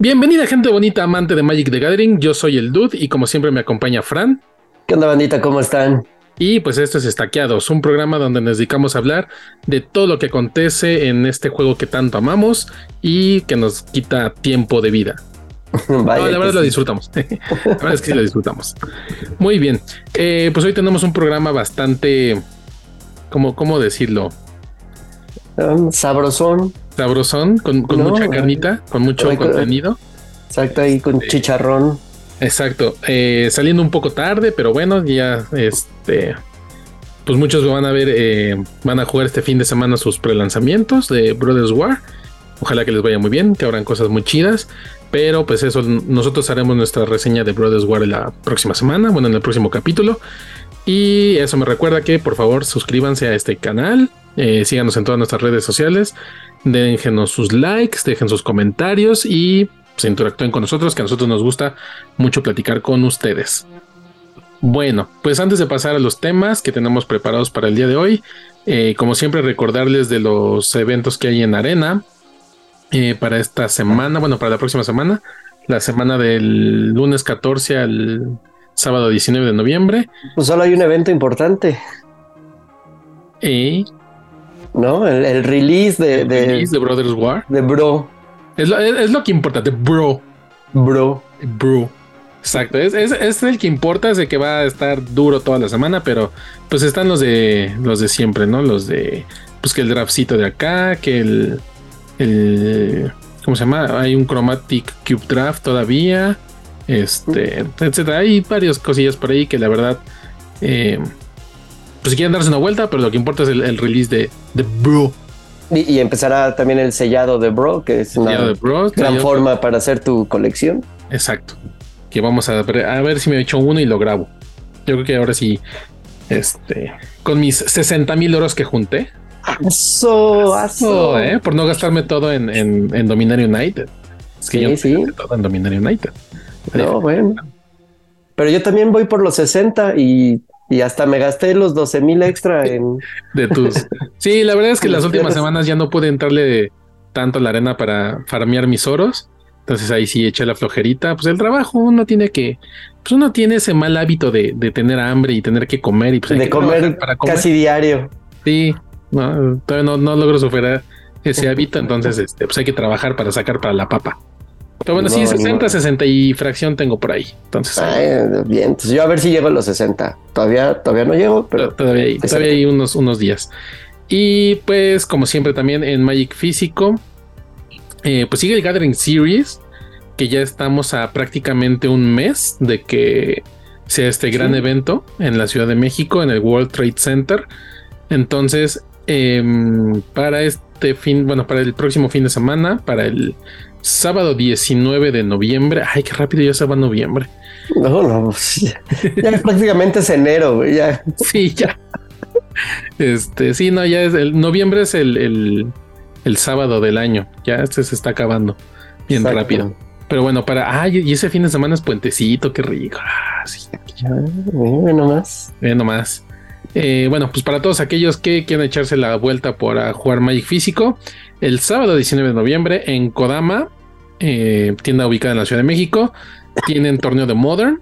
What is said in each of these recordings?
Bienvenida gente bonita, amante de Magic the Gathering, yo soy el Dude y como siempre me acompaña Fran. ¿Qué onda bandita? ¿Cómo están? Y pues esto es Estaqueados, un programa donde nos dedicamos a hablar de todo lo que acontece en este juego que tanto amamos y que nos quita tiempo de vida. Vaya No, la verdad lo disfrutamos. la verdad es que sí lo disfrutamos. Muy bien. Eh, pues hoy tenemos un programa bastante. ¿Cómo, cómo decirlo? Um, sabrosón. Sabrosón, con, con No, mucha carnita, con mucho contenido. Exacto, ahí con chicharrón. Exacto. Eh, saliendo un poco tarde, pero bueno, ya este. Pues muchos lo van a ver, eh, van a jugar este fin de semana sus prelanzamientos de Brothers War. Ojalá que les vaya muy bien, que habrán cosas muy chidas. Pero pues eso, nosotros haremos nuestra reseña de Brothers War la próxima semana, bueno, en el próximo capítulo. Y eso me recuerda que por favor suscríbanse a este canal, eh, síganos en todas nuestras redes sociales, déjenos sus likes, dejen sus comentarios y se interactúen con nosotros, que a nosotros nos gusta mucho platicar con ustedes. Bueno, pues antes de pasar a los temas que tenemos preparados para el día de hoy, eh, como siempre recordarles de los eventos que hay en Arena eh, para esta semana, bueno, para la próxima semana, la semana del lunes 14 al sábado 19 de noviembre. Pues solo hay un evento importante, Y ¿no? El, el release de, el de, release de Brothers War. de Bro. Es lo, es- es lo que importa, de bro. Bro. Bro. Exacto, es, es, es el que importa, es el que va a estar duro toda la semana, pero pues están los de los de siempre, ¿no? Los de pues que el draftcito de acá, que el el ¿cómo se llama? Hay un Chromatic Cube Draft todavía, este, etcétera. Hay varias cosillas por ahí que la verdad eh, pues si quieren darse una vuelta, pero lo que importa es el, el release de, de Bro. Y, y empezará también el sellado de Bro, que es una Bro, gran forma para hacer tu colección. Exacto. Que vamos a ver, a ver si me echo uno y lo grabo. Yo creo que ahora sí, este, con mis 60 mil euros que junté, aso. oh, ¿eh? por no gastarme todo en, en, en Dominario United. Es que Sí, yo sí. todo en Dominario United. No, bueno. Pero yo también voy por los 60 y, y hasta me gasté los 12 mil extra en... De tus. Sí, la verdad es que las últimas semanas ya no pude entrarle tanto a la arena para farmear mis oros. Entonces ahí sí eché la flojerita. Pues el trabajo uno tiene que. Pues uno tiene ese mal hábito de, de tener hambre y tener que comer y pues hay de que comer para comer. casi diario. Sí, no, todavía no, no logro superar ese hábito, entonces este, pues hay que trabajar para sacar para la papa. Pero bueno, sí, No, 60, ni modo. 60 y fracción tengo por ahí. Entonces, Ay, bien, entonces yo a ver si llego a los 60. Todavía, todavía no llego, pero todavía hay, todavía hay unos, unos días. Y pues, como siempre, también en Magic Físico, eh, pues sigue el Gathering Series, que ya estamos a prácticamente un mes de que sea este gran Sí. evento en la Ciudad de México, en el World Trade Center. Entonces, em, para este fin, bueno, para el próximo fin de semana, para el sábado 19 de noviembre, ay, qué rápido ya se va noviembre. no, no, ya, ya prácticamente es enero, güey, ya. Sí, ya. Este, sí, no, ya es el noviembre es el, el, el sábado del año. Ya este se está acabando bien Exacto. rápido. Pero bueno, para. Ay, y ese fin de semana es puentecito, qué rico. Ah, sí, Ya, mira nomás. nomás. Eh, bueno, pues para todos aquellos que quieran echarse la vuelta por a jugar Magic físico, el sábado 19 de noviembre en Kodama, eh, tienda ubicada en la Ciudad de México, tienen torneo de Modern.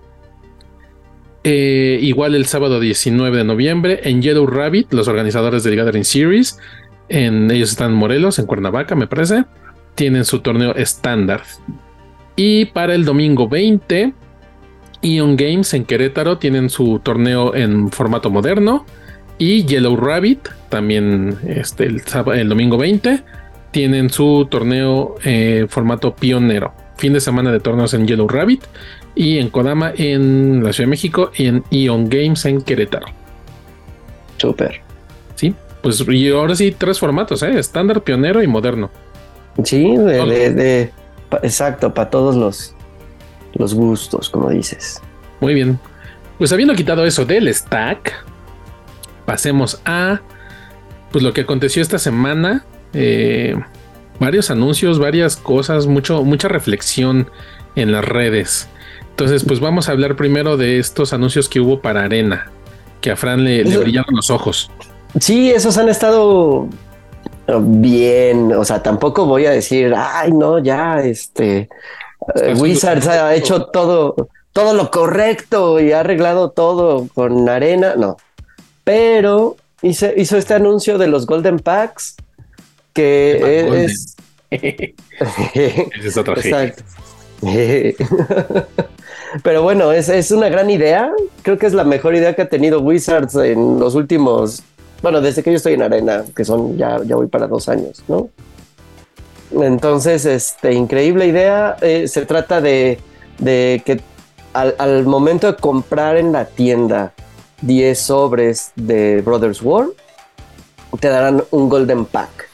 Eh, igual el sábado 19 de noviembre en Yellow Rabbit, los organizadores del Gathering Series, en, ellos están en Morelos, en Cuernavaca, me parece, tienen su torneo estándar. Y para el domingo 20, Ion Games en Querétaro tienen su torneo en formato moderno. Y Yellow Rabbit, también este, el, el domingo 20, tienen su torneo en formato pionero. Fin de semana de torneos en Yellow Rabbit y en Kodama en la Ciudad de México y en Ion Games en Querétaro. Súper. Sí, pues y ahora sí, tres formatos: ¿eh? estándar, pionero y moderno. Sí, de, Todo. de- de- pa- exacto, para todos los, los gustos, como dices. Muy bien. Pues habiendo quitado eso del stack, pasemos a pues lo que aconteció esta semana. Eh, varios anuncios, varias cosas, mucho, mucha reflexión en las redes. Entonces, pues vamos a hablar primero de estos anuncios que hubo para Arena, que a Fran le, brillaron los ojos. Sí, esos han estado bien. O sea, tampoco voy a decir, ay, no, ya, este, Wizards ha hecho todo, todo lo correcto y ha arreglado todo con arena. No. Pero hizo, hizo este anuncio de los Golden Packs que es. es otra Exacto. Pero bueno, es, es, una gran idea. Creo que es la mejor idea que ha tenido Wizards en los últimos. Bueno, desde que yo estoy en Arena, que son ya, ya voy para dos años, ¿no? Entonces, este, increíble idea. Eh, se trata de, de que al, al, momento de comprar en la tienda 10 sobres de Brothers War, te darán un Golden Pack.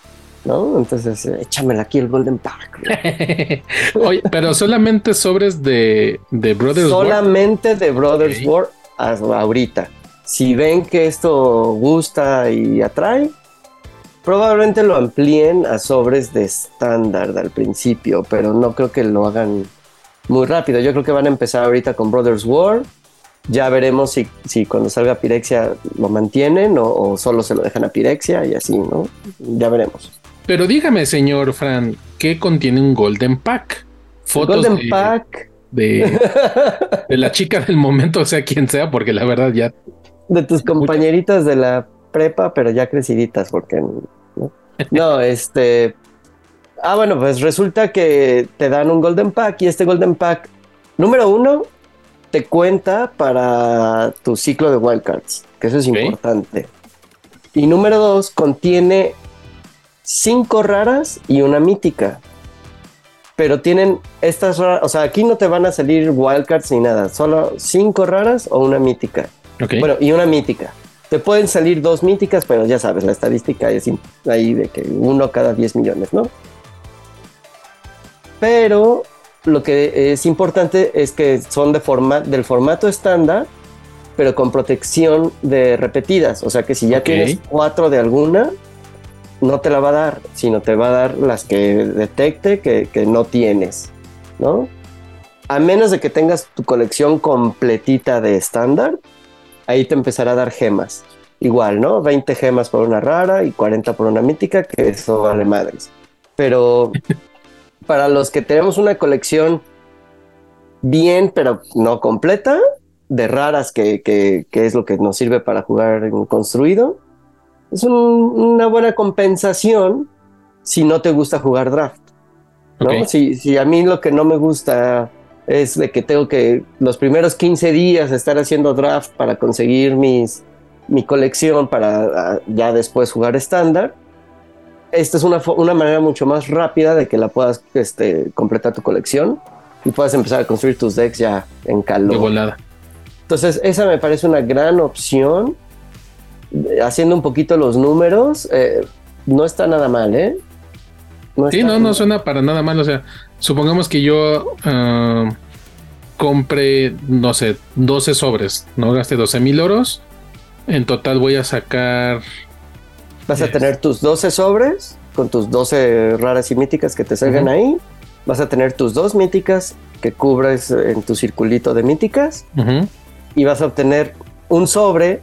¿No? Entonces, échamela aquí el Golden Pack. Oye, pero solamente sobres de, de Brothers solamente War. Solamente de Brothers okay. War ahorita. Si ven que esto gusta y atrae, probablemente lo amplíen a sobres de estándar al principio, pero no creo que lo hagan muy rápido. Yo creo que van a empezar ahorita con Brothers War. Ya veremos si, si cuando salga Pirexia lo mantienen o, o solo se lo dejan a Pirexia y así, ¿no? Ya veremos. Pero dígame, señor Fran, ¿qué contiene un Golden Pack? Fotos Golden de, Pack. De, de, la chica del momento, o sea, quien sea, porque la verdad ya. De tus compañeritas de la prepa, pero ya creciditas, porque. No, no este. Ah, bueno, pues resulta que te dan un Golden Pack y este Golden Pack, número uno, te cuenta para tu ciclo de wildcards, que eso es okay. importante. Y número dos, contiene cinco raras y una mítica. Pero tienen estas raras, o sea, aquí no te van a salir wildcards ni nada, solo cinco raras o una mítica. Okay. Bueno, y una mítica. Te pueden salir dos míticas, pero ya sabes, la estadística es ahí de que uno cada 10 millones, ¿no? Pero lo que es importante es que son de forma, del formato estándar, pero con protección de repetidas. O sea que si ya okay. tienes cuatro de alguna, no te la va a dar, sino te va a dar las que detecte que, que no tienes, ¿no? A menos de que tengas tu colección completita de estándar, ahí te empezará a dar gemas. Igual, ¿no? 20 gemas por una rara y 40 por una mítica, que eso vale madres. Pero para los que tenemos una colección bien, pero no completa, de raras, que, que, que es lo que nos sirve para jugar en construido, es un, una buena compensación si no te gusta jugar draft. ¿no? Okay. Si, si, a mí lo que no me gusta es de que tengo que los primeros 15 días estar haciendo draft para conseguir mis, mi colección para uh, ya después jugar estándar. Esta es una, una, manera mucho más rápida de que la puedas este, completar tu colección y puedas empezar a construir tus decks ya en calor. De volada. Entonces, esa me parece una gran opción haciendo un poquito los números, eh, no está nada mal, ¿eh? No sí, no, no suena para nada mal. O sea, supongamos que yo uh, compre, no sé, 12 sobres, ¿no? Gaste 12 mil euros. En total voy a sacar. Vas a tener tus 12 sobres con tus 12 raras y míticas que te salgan uh -huh. ahí. Vas a tener tus dos míticas que cubres en tu circulito de míticas. Uh -huh. Y vas a obtener un sobre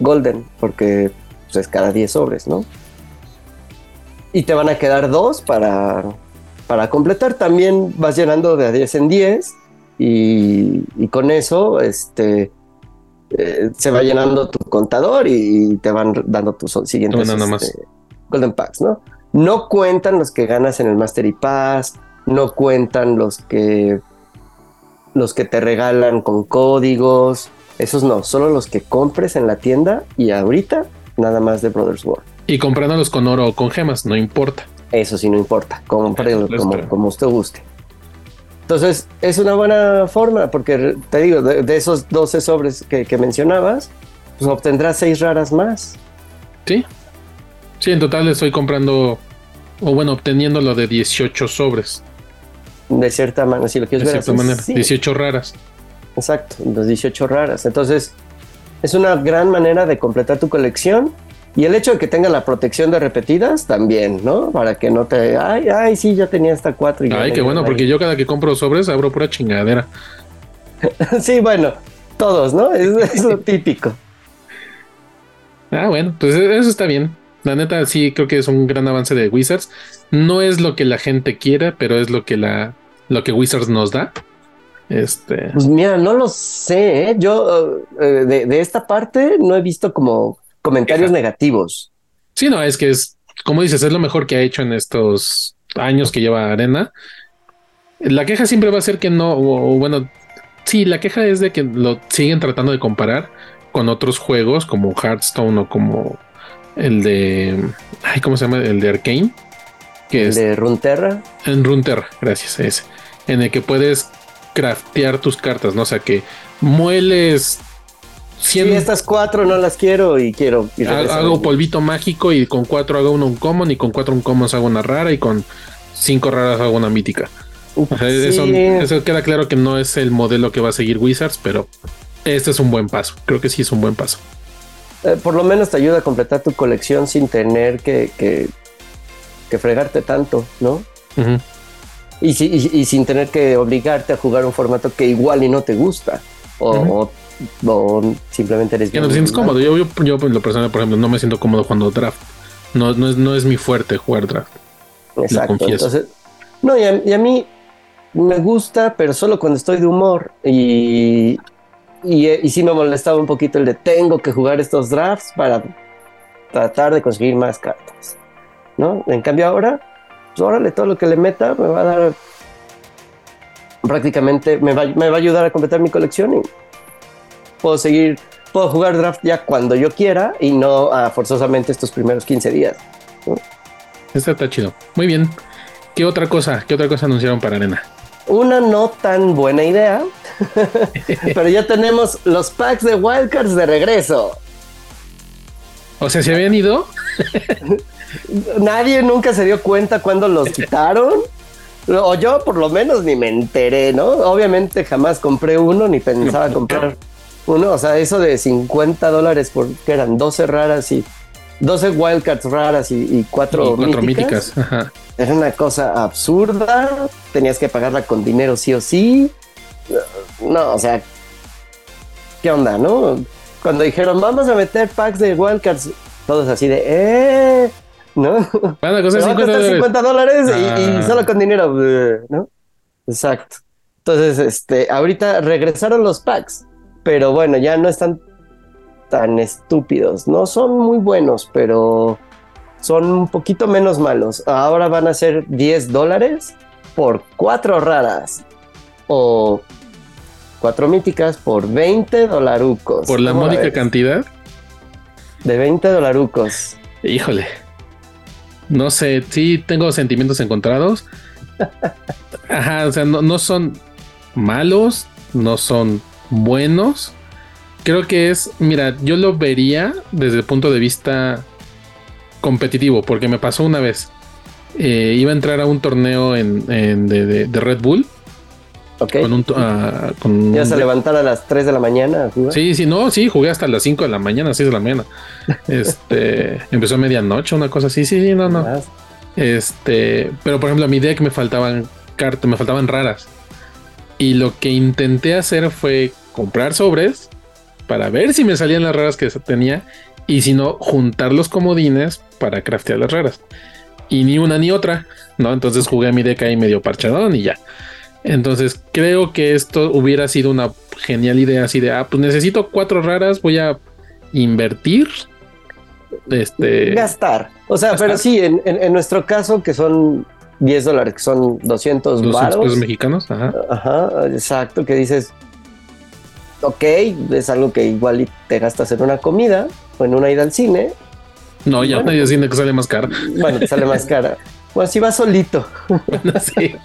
golden, porque pues, es cada 10 sobres, ¿no? Y te van a quedar dos para, para completar. También vas llenando de 10 en 10 y, y con eso este, eh, se va llenando tu contador y te van dando tus siguientes no, no, este, Golden Packs, ¿no? No cuentan los que ganas en el Mastery Pass, no cuentan los que los que te regalan con códigos, esos no, solo los que compres en la tienda y ahorita nada más de Brothers War. Y comprándolos con oro o con gemas, no importa. Eso sí, no importa, cómprenlo como, como usted guste. Entonces, es una buena forma, porque te digo, de, de esos 12 sobres que, que, mencionabas, pues obtendrás 6 raras más. Sí. Sí, en total estoy comprando, o bueno, obteniendo lo de 18 sobres. De cierta manera, si lo quieres de ver cierta así, manera, sí. 18 raras. Exacto, las 18 raras. Entonces, es una gran manera de completar tu colección. Y el hecho de que tenga la protección de repetidas también, ¿no? Para que no te. Ay, ay, sí, ya tenía hasta cuatro. Y ay, qué bueno, porque yo cada que compro sobres abro pura chingadera. sí, bueno, todos, ¿no? Es, es lo típico. Ah, bueno, pues eso está bien. La neta, sí, creo que es un gran avance de Wizards. No es lo que la gente quiera, pero es lo que la, lo que Wizards nos da. Este. Pues mira, no lo sé. ¿eh? Yo eh, de, esta parte no he visto como comentarios negativos. Sí, no, es que es, como dices, es lo mejor que ha hecho en estos años que lleva Arena. La queja siempre va a ser que no, o, bueno, sí, la queja es de que lo siguen tratando de comparar con otros juegos como Hearthstone o como el de, ay, ¿cómo se llama? El de Arkane. Que ¿El de Runterra? En Runterra, gracias, ese. En el que puedes craftear tus cartas, ¿no? O sea, que mueles 100... estas cuatro no las quiero y quiero. hago polvito mágico y con cuatro hago uno un common y con cuatro un common hago una rara y con cinco raras hago una mítica. eso, queda claro que no es el modelo que va a seguir Wizards, pero este es un buen paso. Creo que sí es un buen paso. Eh, por lo menos te ayuda a completar tu colección sin tener que, que, fregarte tanto, ¿no? Y, sin tener que obligarte a jugar un formato que igual y no te gusta. O, simplemente eres... Que no te sientes cómodo. Yo, yo, en lo personal, por ejemplo, no me siento cómodo cuando draft. No, no, es, no es mi fuerte jugar draft. Exacto. Entonces, no, y a, mí me gusta, pero solo cuando estoy de humor. Y, y, y sí me molestaba un poquito el de tengo que jugar estos drafts para tratar de conseguir más cartas. ¿no? En cambio ahora pues, órale, todo lo que le meta me va a dar prácticamente, me va, me va a ayudar a completar mi colección y puedo seguir, puedo jugar draft ya cuando yo quiera y no forzosamente estos primeros 15 días. Está, está chido. Muy bien. ¿Qué otra cosa? ¿Qué otra cosa anunciaron para Arena? Una no tan buena idea, pero ya tenemos los packs de Wildcards de regreso. O sea, ¿se habían ido? Nadie nunca se dio cuenta cuando los quitaron. O yo por lo menos ni me enteré, ¿no? Obviamente jamás compré uno ni pensaba comprar uno. O sea, eso de 50 dólares porque eran 12 raras y 12 wildcards raras y, 4 míticas. Era una cosa absurda. Tenías que pagarla con dinero sí o sí. No, o sea, ¿qué onda, no? Cuando dijeron, vamos a meter packs de wildcards, todos así de, ¡eh! ¿No? Van a costar 50 dólares, y, ah. solo con dinero, ¿no? Exacto. Entonces, este, ahorita regresaron los packs, pero bueno, ya no están tan estúpidos. No son muy buenos, pero son un poquito menos malos. Ahora van a ser 10 dólares por cuatro raras o cuatro míticas por 20 dolarucos. ¿Por la módica cantidad? De 20 dolarucos. Híjole. No sé, sí tengo sentimientos encontrados. Ajá, o sea, no, son malos, no son buenos. Creo que es, mira, yo lo vería desde el punto de vista competitivo, porque me pasó una vez. Eh, iba a entrar a un torneo en, de, Red Bull con un, uh, con ¿Ya se levantar a las 3 de la mañana? Sí, sí, no, sí, jugué hasta las 5 de la mañana, 6 de la mañana. Este, empezó a medianoche, una cosa así, sí, sí, no, no. Este, pero por ejemplo, a mi deck me faltaban cartas, me faltaban raras. Y lo que intenté hacer fue comprar sobres para ver si me salían las raras que tenía y si no, juntar los comodines para craftear las raras. Y ni una ni otra, ¿no? Entonces jugué a mi deck ahí medio parchadón y ya. Entonces creo que esto hubiera sido una genial idea así de, ah, pues necesito cuatro raras, voy a invertir. Este... Gastar. O sea, pero sí, en, nuestro caso, que son 10 dólares, que son 200, 200 pesos mexicanos. Ajá. Ajá, exacto, que dices, ok, es algo que igual te gastas en una comida o en una ida al cine. No, ya bueno, una ida al cine que sale más cara. Bueno, sale más cara. Bueno, si vas solito. Bueno, sí.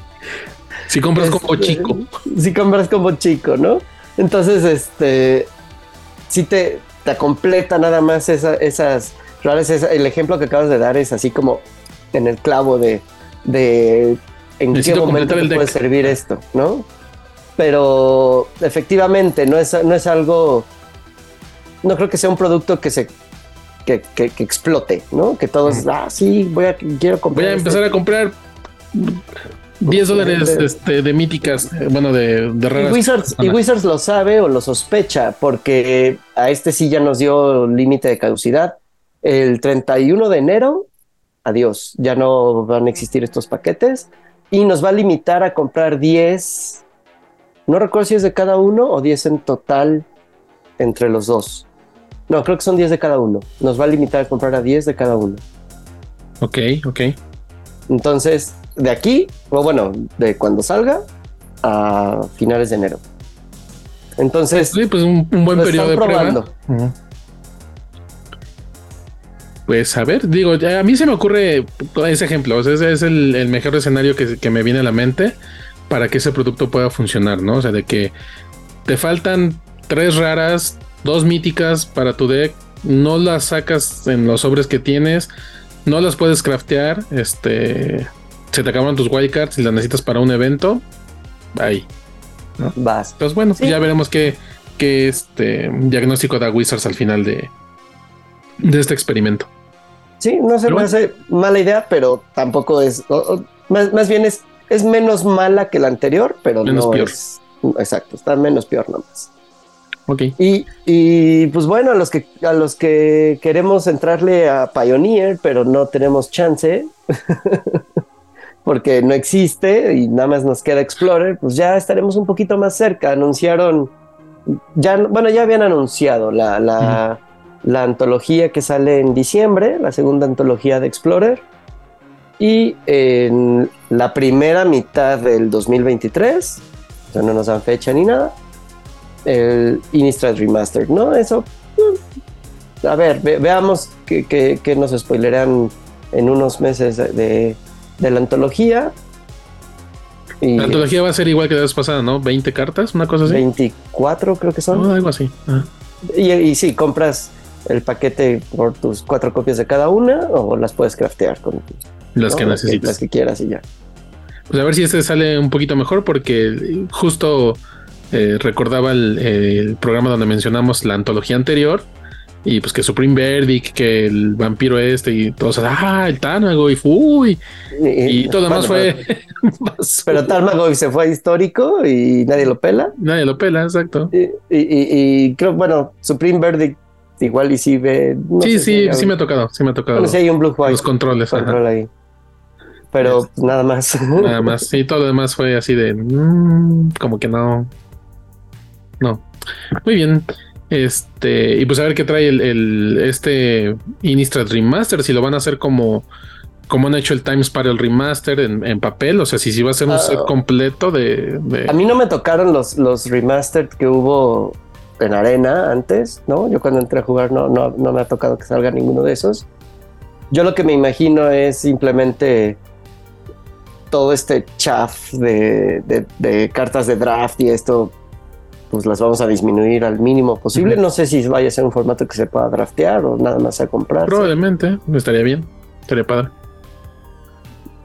Si compras como este, chico. Si compras como chico, ¿no? Entonces, este, si te, te completa nada más esas raras, el ejemplo que acabas de dar es así como en el clavo de, de en qué momento puede servir esto, ¿no? Pero efectivamente no es, no es algo, no creo que sea un producto que se que, que, explote, ¿no? Que todos, ah, sí, voy a, quiero comprar. Voy a empezar a comprar 10 dólares este, de míticas, eh, bueno, de, de raras. Y Wizards, y Wizards, lo sabe o lo sospecha, porque a este sí ya nos dio límite de caducidad. El 31 de enero, adiós, ya no van a existir estos paquetes. y nos va a limitar a comprar 10. No recuerdo si es de cada uno o 10 en total entre los dos. No, creo que son 10 de cada uno. Nos va a limitar a comprar a 10 de cada uno. Ok, ok. Entonces, de aquí, o bueno, de cuando salga a finales de enero. Entonces, sí, pues un, buen periodo de prueba. Pues a ver, digo, a mí se me ocurre ese ejemplo, ese es el, mejor escenario que, que, me viene a la mente para que ese producto pueda funcionar, ¿no? O sea, de que te faltan tres raras, dos míticas para tu deck, no las sacas en los sobres que tienes, no las puedes craftear, este, se te acaban tus wildcards y las necesitas para un evento, ahí. Vas. Entonces, bueno, ya veremos qué, qué este diagnóstico da Wizards al final de, de este experimento. Sí, no se me hace mala idea, pero tampoco es. más, bien es, es menos mala que la anterior, pero no peor. es. Exacto, está menos peor nomás. Ok. Y, y, pues bueno, a los que a los que queremos entrarle a Pioneer, pero no tenemos chance, porque no existe y nada más nos queda Explorer, pues ya estaremos un poquito más cerca. Anunciaron, ya, bueno, ya habían anunciado la, la, la antología que sale en diciembre, la segunda antología de Explorer. Y en la primera mitad del 2023, o sea, no nos dan fecha ni nada, el Innistrad Remastered, ¿no? Eso, mm, a ver, veamos que, nos spoilerán en unos meses de, la antología. la antología va a ser igual que la vez pasada, ¿no? 20 cartas, una cosa así. 24 creo que son. algo así. Ah. Y, y sí, compras el paquete por tus cuatro copias de cada una o las puedes craftear con las que necesites. Las que quieras y ya. Pues a ver si este sale un poquito mejor porque justo eh, recordaba el, programa donde mencionamos la antología anterior y pues que Supreme Verdict, que el vampiro este y todos, ah, el Tanago y fui y, todo demás fue. pero Tanago se fue histórico y nadie lo pela. Nadie lo pela, exacto. Y, y creo, bueno, Supreme Verdict igual y si ve. sí, sí, sí me ha tocado, sí me ha tocado. hay un blue white. Los controles. ahí. Pero nada más. Nada más. Sí, todo lo demás fue así de. Mm, como que no. No. Muy bien. Este. Y pues a ver qué trae el, el este Innistrad Remaster. Si lo van a hacer como. Como han hecho el Times para el remaster en, papel, o sea, si, si va a ser un set ah. completo de, de, A mí no me tocaron los, los remastered que hubo en arena antes, ¿no? Yo cuando entré a jugar no, no, no me ha tocado que salga ninguno de esos. Yo lo que me imagino es simplemente todo este chaff de, de, cartas de draft y esto, pues las vamos a disminuir al mínimo posible. No sé si vaya a ser un formato que se pueda draftear o nada más a comprar. Probablemente, estaría bien, estaría padre.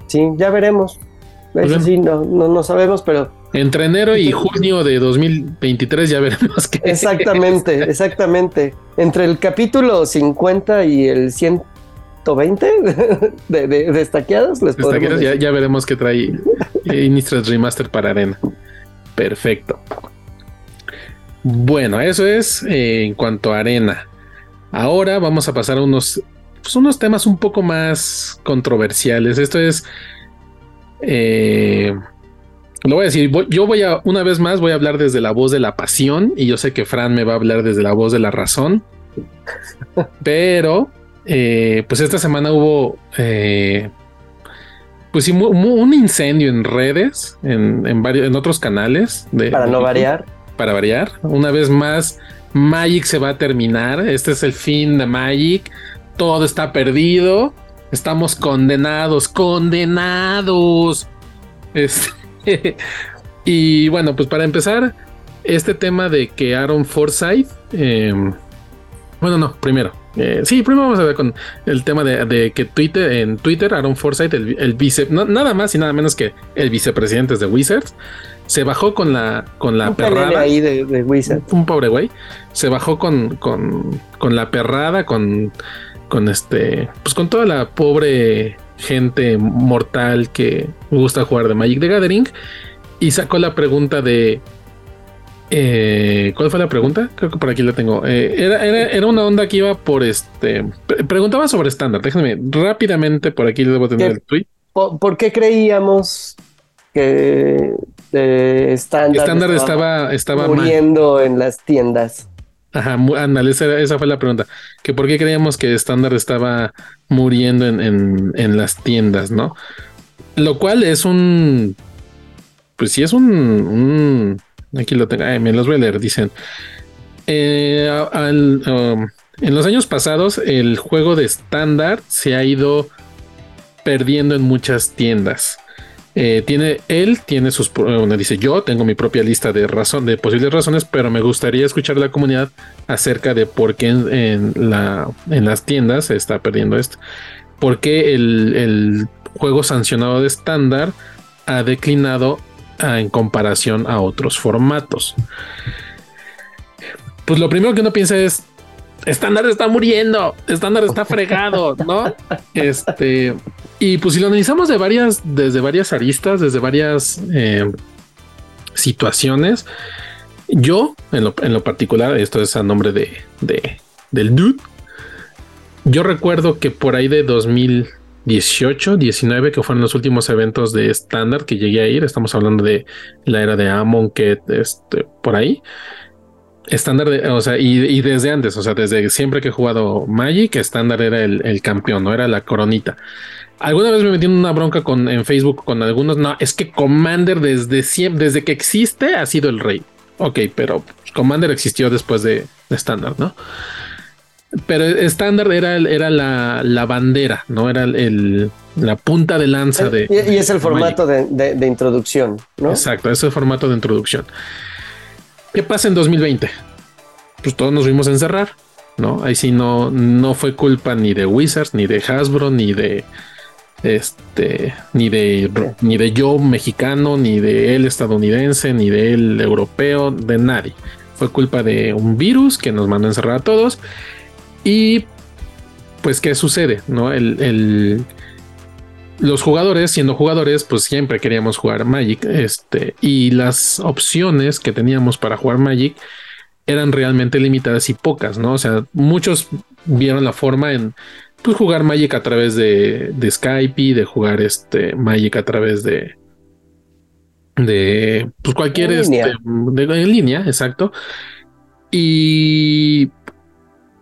Sí, ya veremos. Eso sí, no, no, no sabemos, pero entre enero y junio de 2023 ya veremos qué. Exactamente, exactamente. Entre el capítulo 50 y el 120 de, de destaqueados, les podemos ya, ya, veremos qué trae Innistrad Remaster para Arena. Perfecto. Bueno, eso es eh, en cuanto a Arena. Ahora vamos a pasar a unos, pues, unos temas un poco más controversiales. Esto es. Eh, lo voy a decir, yo voy a, una vez más, voy a hablar desde la voz de la pasión y yo sé que Fran me va a hablar desde la voz de la razón. Pero, eh, pues esta semana hubo, eh, pues sí, un incendio en redes, en, varios, en otros canales. De, para no variar. Para variar. Una vez más, Magic se va a terminar. Este es el fin de Magic. Todo está perdido. Estamos condenados, condenados. Este, y bueno, pues para empezar, este tema de que Aaron Forsyth, em, bueno, no, primero, eh, sí, primero vamos a ver con el tema de, que Twitter, en Twitter, Aaron Forsyth, el, vice, nada más y nada menos que el vicepresidente de Wizards, se bajó con la, con la perrada. Ahí de, Wizards. Un pobre güey. Se bajó con, con, con la perrada, con, con este, pues con toda la pobre gente mortal que gusta jugar de Magic the Gathering y sacó la pregunta de eh, ¿Cuál fue la pregunta? Creo que por aquí la tengo. Eh, era, era, una onda que iba por este. Preguntaba sobre estándar. Déjenme rápidamente por aquí les debo tener el tweet. Por, qué creíamos que estándar estaba, estaba, muriendo en las tiendas. Ajá, ándale, esa, fue la pregunta. Que por qué creíamos que estándar estaba muriendo en, en, las tiendas, ¿no? Lo cual es un. Pues sí, es un. Aquí lo tengo. me los voy a leer. Dicen. Eh, um, en los años pasados, el juego de estándar se ha ido perdiendo en muchas tiendas. Eh, tiene, él tiene sus, bueno, dice yo tengo mi propia lista de razón, de posibles razones, pero me gustaría escuchar a la comunidad acerca de por qué en, la, en las tiendas se está perdiendo esto. ¿Por qué el, juego sancionado de estándar ha declinado en comparación a otros formatos? Pues lo primero que uno piensa es, estándar está muriendo, estándar está fregado, ¿no? Este, y pues si lo analizamos de varias, desde varias aristas, desde varias eh, situaciones, yo en lo, particular, esto es a nombre de, de, del dude, yo recuerdo que por ahí de 2018, 19, que fueron los últimos eventos de estándar que llegué a ir, estamos hablando de la era de Amon, que este, por ahí estándar, o sea, y, desde antes, o sea, desde siempre que he jugado Magic, estándar era el, el, campeón, no era la coronita. Alguna vez me metí en una bronca con, en Facebook con algunos. No, es que Commander desde siempre, desde que existe, ha sido el rey. Ok, pero Commander existió después de estándar, ¿no? Pero estándar era, era la, la, bandera, ¿no? Era el, la punta de lanza de. Y, es el formato de, de, introducción, ¿no? Exacto, es el formato de introducción. ¿Qué pasa en 2020? Pues todos nos vimos a encerrar, ¿no? Ahí sí no, no fue culpa ni de Wizards, ni de Hasbro, ni de este, ni de, ni de yo mexicano, ni de él estadounidense, ni de él europeo, de nadie. Fue culpa de un virus que nos mandó a encerrar a todos. Y pues, ¿qué sucede? ¿No? El, los jugadores, siendo jugadores, pues siempre queríamos jugar Magic. Este, y las opciones que teníamos para jugar Magic eran realmente limitadas y pocas, ¿no? O sea, muchos vieron la forma en pues jugar Magic a través de, de Skype y de jugar este Magic a través de de pues cualquier en línea. Este, en línea, exacto. Y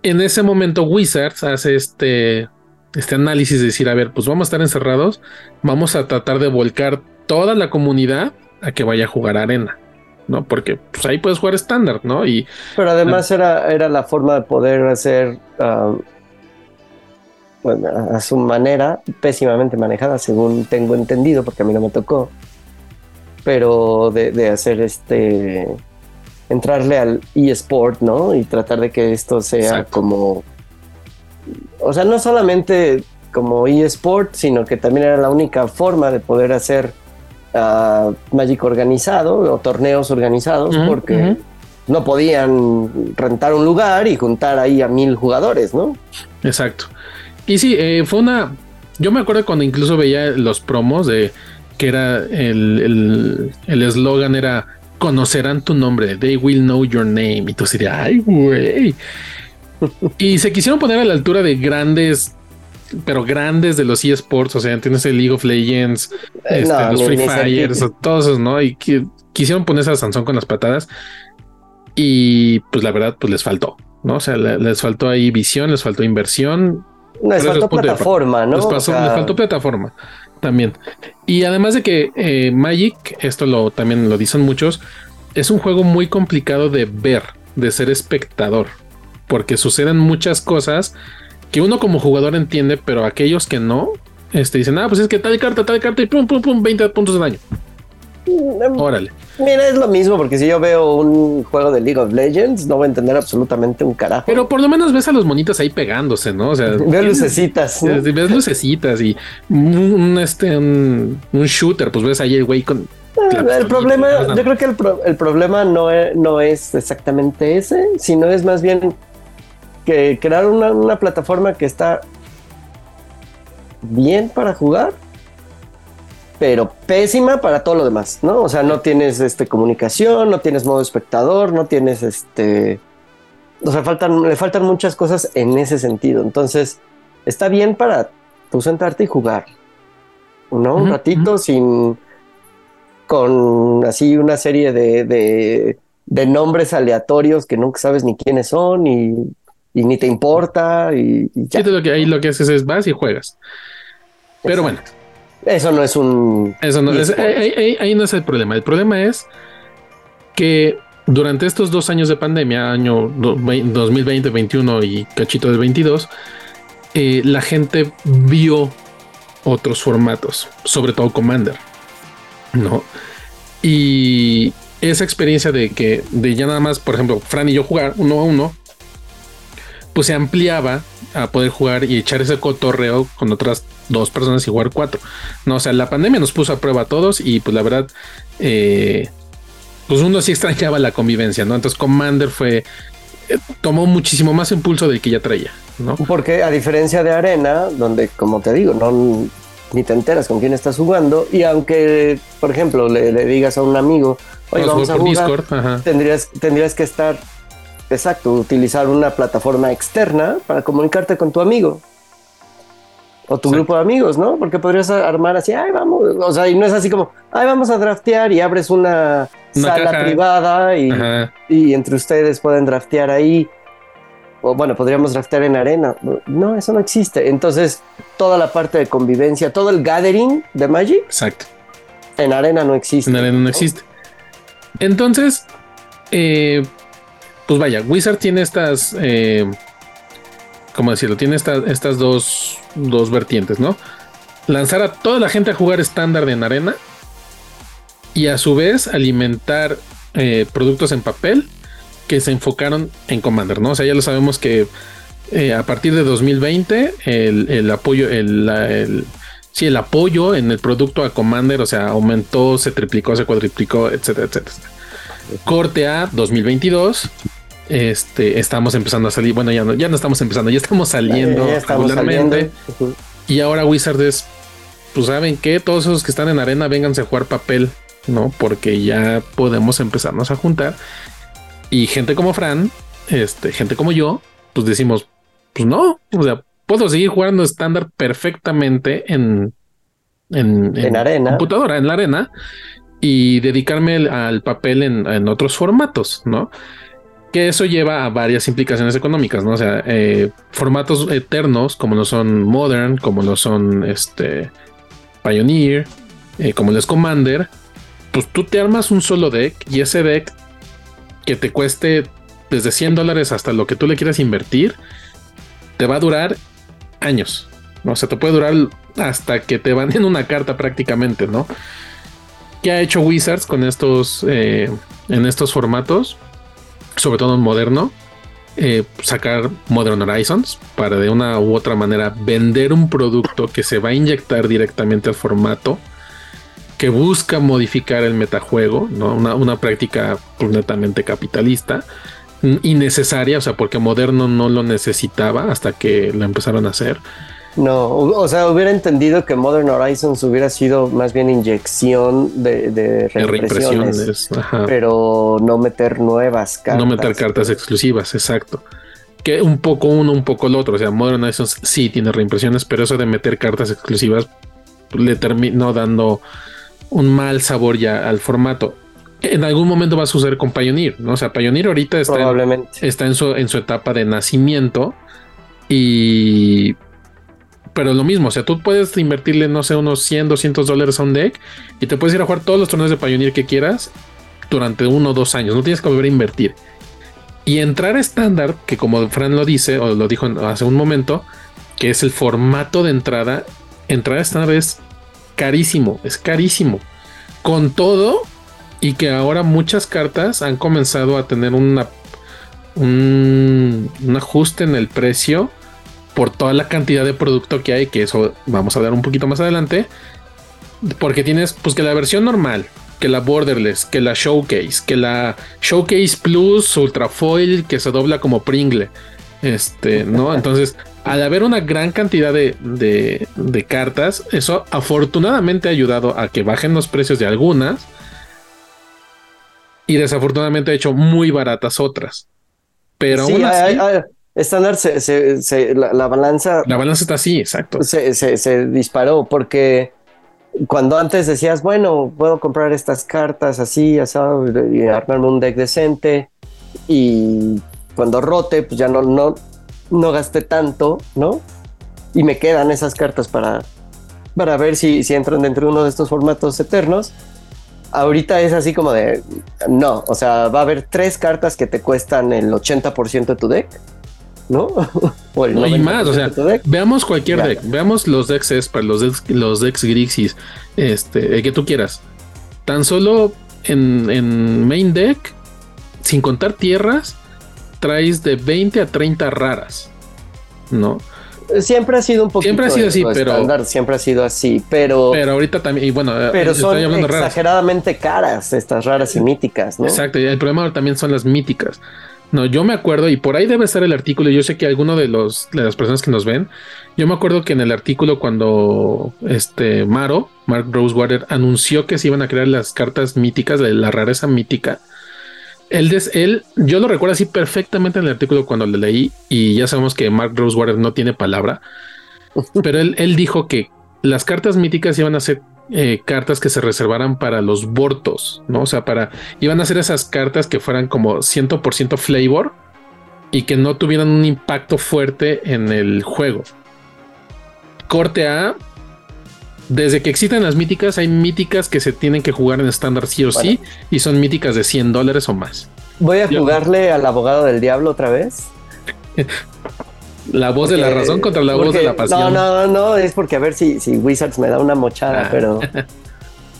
en ese momento Wizards hace este este análisis de decir, a ver, pues vamos a estar encerrados, vamos a tratar de volcar toda la comunidad a que vaya a jugar arena. ¿no? Porque pues, ahí puedes jugar estándar, ¿no? Y, Pero además era, era la forma de poder hacer ah, a su manera, pésimamente manejada, según tengo entendido, porque a mí no me tocó, pero de, hacer este, entrarle al eSport, ¿no? Y tratar de que esto sea como, o sea, no solamente como eSport, sino que también era la única forma de poder hacer uh, Magic organizado o torneos organizados, porque... no podían rentar un lugar y juntar ahí a mil jugadores, ¿no? Exacto. Y sí, eh, fue una. Yo me acuerdo cuando incluso veía los promos de que era el eslogan era conocerán tu nombre, they will know your name. Y tú dirías, ay, güey. y se quisieron poner a la altura de grandes, pero grandes de los eSports. O sea, tienes el League of Legends, este, los Free Fires, todos esos, ¿no? Y quisieron ponerse a Sansón con las patadas. Y pues la verdad, pues les faltó, ¿no? O sea, les faltó ahí visión, les faltó inversión les faltó plataforma, ¿no? Les, faltó plataforma también. Y además de que eh, Magic, esto lo también lo dicen muchos, es un juego muy complicado de ver, de ser espectador, porque suceden muchas cosas que uno como jugador entiende, pero aquellos que no, este, dicen, ah, pues es que tal carta, tal carta y pum, pum, pum, 20 puntos de daño. Mm, Órale. Mira, es lo mismo, porque si yo veo un juego de League of Legends, no voy a entender absolutamente un carajo. Pero por lo menos ves a los monitos ahí pegándose, ¿no? O sea, ves lucecitas. Ves lucecitas y un, este, un, shooter, pues ves ahí el güey con. Ah, el problema, yo creo que el, el problema no es, no es exactamente ese, sino es más bien que crear una, una plataforma que está bien para jugar pero pésima para todo lo demás, ¿no? O sea, no tienes este, comunicación, no tienes modo espectador, no tienes este. O sea, faltan, le faltan muchas cosas en ese sentido. Entonces, está bien para tú sentarte y jugar, ¿no? Un ratito sin. con así una serie de, de, nombres aleatorios que nunca sabes ni quiénes son y, ni te importa y, ya. lo que, ahí lo que haces es vas y juegas. Pero bueno. Eso no es un... Eso no es, ahí, no es el problema. El problema es que durante estos dos años de pandemia, año 2020, 2021 y cachito del 22, eh, la gente vio otros formatos, sobre todo Commander, ¿no? Y esa experiencia de que de ya nada más, por ejemplo, Fran y yo jugar uno a uno, pues se ampliaba a poder jugar y echar ese cotorreo con otras dos personas y jugar cuatro. No, o sea, la pandemia nos puso a prueba a todos y pues la verdad, eh, pues uno sí extrañaba la convivencia, ¿no? Entonces Commander fue, eh, tomó muchísimo más impulso del que ya traía, ¿no? Porque a diferencia de Arena, donde como te digo, no ni te enteras con quién estás jugando y aunque, por ejemplo, le, digas a un amigo, oye, vamos, a jugar, tendrías, tendrías que estar, exacto, utilizar una plataforma externa para comunicarte con tu amigo o tu grupo de amigos, ¿no? Porque podrías armar así, ay, vamos, o sea, y no es así como, ay, vamos a draftear y abres una, sala privada y, y, entre ustedes pueden draftear ahí. O bueno, podríamos draftear en arena. No, eso no existe. Entonces, toda la parte de convivencia, todo el gathering de Magic. Exacto. En arena no existe. En arena no, existe. Entonces, eh, pues vaya, Wizard tiene estas, eh, ¿cómo decirlo? Tiene estas dos dos vertientes, ¿no? Lanzar a toda la gente a jugar estándar en arena y a su vez alimentar eh, productos en papel que se enfocaron en Commander, ¿no? O sea, ya lo sabemos que eh, a partir de 2020 el, apoyo, el, sí, el apoyo en el producto a Commander, o sea, aumentó, se triplicó, se cuadriplicó, etcétera, etcétera. Corte a 2022 este, estamos empezando a salir. Bueno, ya no, ya no estamos empezando, ya estamos saliendo regularmente. Y ahora Wizard es, pues saben que todos esos que están en arena, vénganse a jugar papel, ¿no? Porque ya podemos empezarnos a juntar. Y gente como Fran, este, gente como yo, pues decimos, pues no, o sea, puedo seguir jugando estándar perfectamente en, en, en, arena. computadora, en la arena, y dedicarme al papel en, en otros formatos, ¿no? Que eso lleva a varias implicaciones económicas, ¿no? O sea, eh, formatos eternos como lo son Modern, como lo son este Pioneer, eh, como lo es Commander, pues tú te armas un solo deck y ese deck que te cueste desde 100 dólares hasta lo que tú le quieras invertir, te va a durar años, ¿no? O sea, te puede durar hasta que te van en una carta prácticamente, ¿no? ¿Qué ha hecho Wizards con estos, eh, en estos formatos? Sobre todo en moderno, eh, sacar Modern Horizons para de una u otra manera vender un producto que se va a inyectar directamente al formato, que busca modificar el metajuego, ¿no? una, práctica pues, netamente capitalista, innecesaria, o sea, porque moderno no lo necesitaba hasta que lo empezaron a hacer. No, o sea, hubiera entendido que Modern Horizons hubiera sido más bien inyección de, de reimpresiones, pero no meter nuevas cartas. No meter cartas exclusivas, exacto. Que un poco uno, un poco el otro. O sea, Modern Horizons sí tiene reimpresiones, pero eso de meter cartas exclusivas le terminó dando un mal sabor ya al formato. En algún momento va a suceder con Pioneer, ¿no? O sea, Pioneer ahorita está, está en, su, en su etapa de nacimiento y pero lo mismo, o sea, tú puedes invertirle, no sé, unos 100, 200 dólares a un deck y te puedes ir a jugar todos los torneos de Pioneer que quieras durante uno o dos años, no tienes que volver a invertir. Y entrar estándar, que como Fran lo dice, o lo dijo hace un momento, que es el formato de entrada, entrar estándar es carísimo, es carísimo. Con todo, y que ahora muchas cartas han comenzado a tener una, un, un ajuste en el precio por toda la cantidad de producto que hay, que eso vamos a ver un poquito más adelante, porque tienes pues que la versión normal, que la borderless, que la showcase, que la showcase plus ultra foil que se dobla como Pringle, este, ¿no? Entonces, al haber una gran cantidad de, de, de cartas, eso afortunadamente ha ayudado a que bajen los precios de algunas y desafortunadamente ha hecho muy baratas otras. Pero aún así, estándar se, la, balanza. La balanza está así, exacto. Se, disparó porque cuando antes decías, bueno, puedo comprar estas cartas así, asado, y armarme un deck decente, y cuando rote, pues ya no, no, no gasté tanto, ¿no? Y me quedan esas cartas para, para ver si, si entran dentro de uno de estos formatos eternos. Ahorita es así como de, no, o sea, va a haber tres cartas que te cuestan el 80% de tu deck, ¿no? o no hay más, o sea, veamos cualquier deck, veamos los decks Esper, los decks, los decks Grixis, este, el que tú quieras. Tan solo en, en main deck, sin contar tierras, traes de 20 a 30 raras, ¿no? Siempre ha sido un poquito siempre ha sido así, pero siempre ha sido así, pero pero ahorita también y bueno, pero son exageradamente caras estas raras y míticas, ¿no? Exacto, y el problema también son las míticas. No, yo me acuerdo y por ahí debe estar el artículo. Yo sé que alguno de los de las personas que nos ven, yo me acuerdo que en el artículo cuando este Maro, Mark Rosewater anunció que se iban a crear las cartas míticas de la rareza mítica él, él, yo lo recuerdo así perfectamente en el artículo cuando le leí y ya sabemos que Mark Rosewater no tiene palabra, pero él, él dijo que las cartas míticas iban a ser eh, cartas que se reservaran para los bortos, ¿no? O sea, para, iban a ser esas cartas que fueran como 100% flavor y que no tuvieran un impacto fuerte en el juego. Corte A, desde que existen las míticas, hay míticas que se tienen que jugar en estándar sí o sí, y son míticas de 100 dólares o más. Voy a jugarle al abogado del diablo otra vez. la voz de la razón contra la voz de la pasión. No, no, no, es porque a ver si, si Wizards me da una mochada, ah. pero.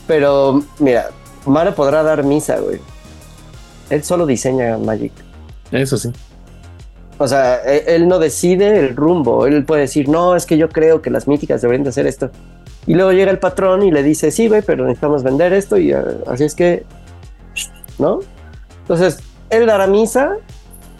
Pero, mira, Mara podrá dar misa, güey. Él solo diseña Magic. Eso sí. O sea, él, él, no decide el rumbo. Él puede decir, no, es que yo creo que las míticas deberían de hacer esto. Y luego llega el patrón y le dice, sí, güey, pero necesitamos vender esto y ah, así es que, ¿no? Entonces, él dará misa,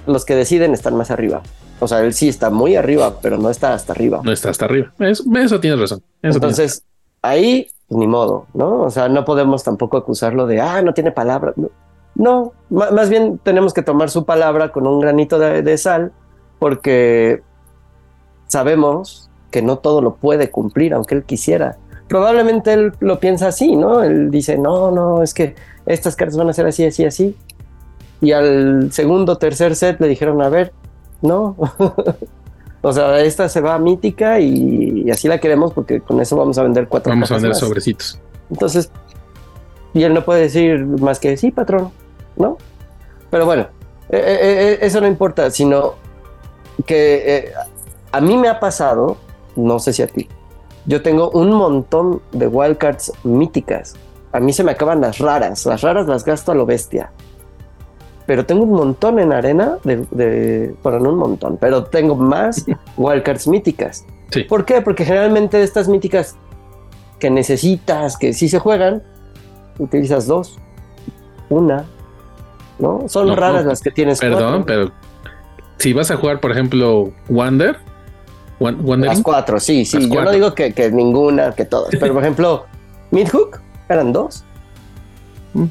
los que deciden están más arriba. O sea, él sí está muy arriba, pero no está hasta arriba. No está hasta arriba. Eso, eso tienes razón. Entonces, ahí, pues, ni modo, ¿no? O sea, no podemos tampoco acusarlo de, ah, no tiene palabra. No, más bien tenemos que tomar su palabra con un granito de sal, porque sabemos que no todo lo puede cumplir, aunque él quisiera. Probablemente él lo piensa así, ¿no? Él dice, no, no, es que estas cartas van a ser así, así, así. Y al segundo, tercer set le dijeron, a ver, no. o sea, esta se va a mítica y, así la queremos porque con eso vamos a vender cuatro Vamos a vender sobrecitos. Entonces, y él no puede decir más que sí, patrón, ¿no? Pero bueno, eh, eh, eh, eso no importa, sino que a mí me ha pasado no sé si a ti. Yo tengo un montón de wildcards míticas. A mí se me acaban las raras. Las raras las gasto a lo bestia. Pero tengo un montón en arena de, bueno, no un montón, pero tengo más wildcards míticas. ¿Por qué? Porque generalmente estas míticas que necesitas, que sí se juegan, utilizas dos, una, ¿no? Son raras las que tienes. Perdón, pero si vas a jugar, por ejemplo, Wander, las cuatro, sí, sí. Yo no digo que, ninguna, que todas. Pero por ejemplo, Midhook eran dos. Mm.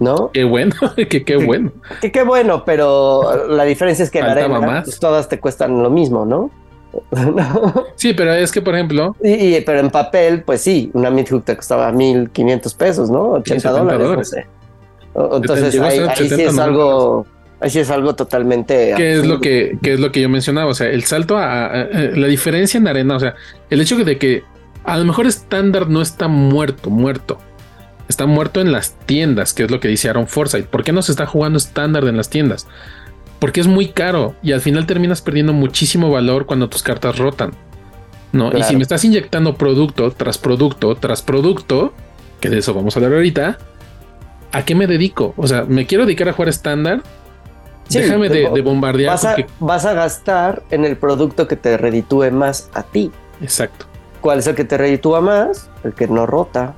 ¿No? Qué bueno, que qué bueno. Que qué bueno, pero la diferencia es que en arena pues, todas te cuestan lo mismo, ¿no? sí, pero es que, por ejemplo. Y, pero en papel, pues sí, una Midhook te costaba 1500 pesos, ¿no? 80 dólares, Entonces ahí, sí es algo Así es algo totalmente. ¿Qué es lo que, es lo que yo mencionaba? O sea, el salto a, la diferencia en arena, o sea, el hecho de que a lo mejor estándar no está muerto, muerto. Está muerto en las tiendas, que es lo que dice Aaron Forsyth. ¿Por qué no se está jugando estándar en las tiendas? Porque es muy caro y al final terminas perdiendo muchísimo valor cuando tus cartas rotan. ¿no? Y si me estás inyectando producto tras producto tras producto, que de eso vamos a hablar ahorita, ¿a qué me dedico? O sea, me quiero dedicar a jugar estándar Déjame de, bombardear. Vas a, gastar en el producto que te reditúe más a ti. Exacto. ¿Cuál es el que te reditúa más? El que no rota.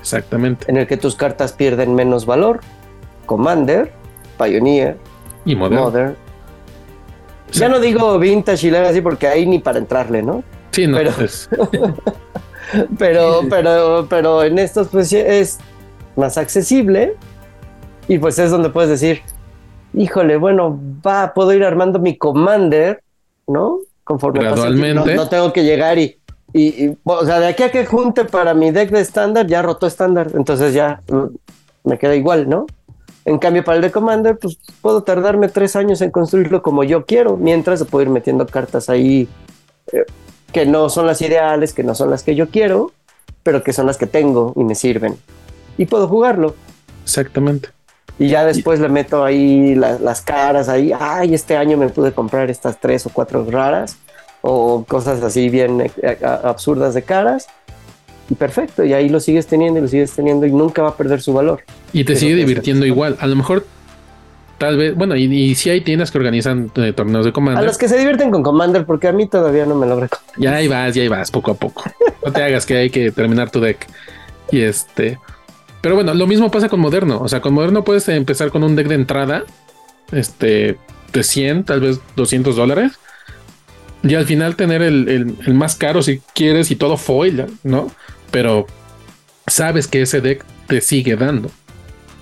Exactamente. En el que tus cartas pierden menos valor. Commander, Pioneer y Modern. Ya no digo vintage y así porque ahí ni para entrarle, ¿no? Sí, no. Pero, pero, pero, pero en estos pues es más accesible y pues es donde puedes decir, híjole, bueno, va, puedo ir armando mi commander, ¿no? Conforme Gradualmente. no, tengo que llegar y Y, o sea, de aquí a que junte para mi deck de estándar, ya rotó estándar. Entonces ya mm, me queda igual, ¿no? En cambio, para el de Commander, pues puedo tardarme tres años en construirlo como yo quiero, mientras puedo ir metiendo cartas ahí eh, que no son las ideales, que no son las que yo quiero, pero que son las que tengo y me sirven. Y puedo jugarlo. Exactamente. Y ya después le meto ahí las caras, ahí, ay, este año me pude comprar estas tres o cuatro raras, o cosas así bien eh, absurdas de caras. Y perfecto, y ahí lo sigues teniendo y lo sigues teniendo y nunca va a perder su valor. Y te sigue divirtiendo igual. A lo mejor, tal vez, bueno, y, si hay tiendas que organizan eh, torneos de Commander. A los que se divierten con Commander, porque a mí todavía no me logra. Ya ahí vas, ya ahí vas, poco a poco. no te hagas que hay que terminar tu deck. Y este. Pero bueno, lo mismo pasa con Moderno. O sea, con Moderno puedes empezar con un deck de entrada, este, de 100, tal vez 200 dólares. Y al final tener el, el más caro si quieres y todo foil, ¿no? Pero sabes que ese deck te sigue dando.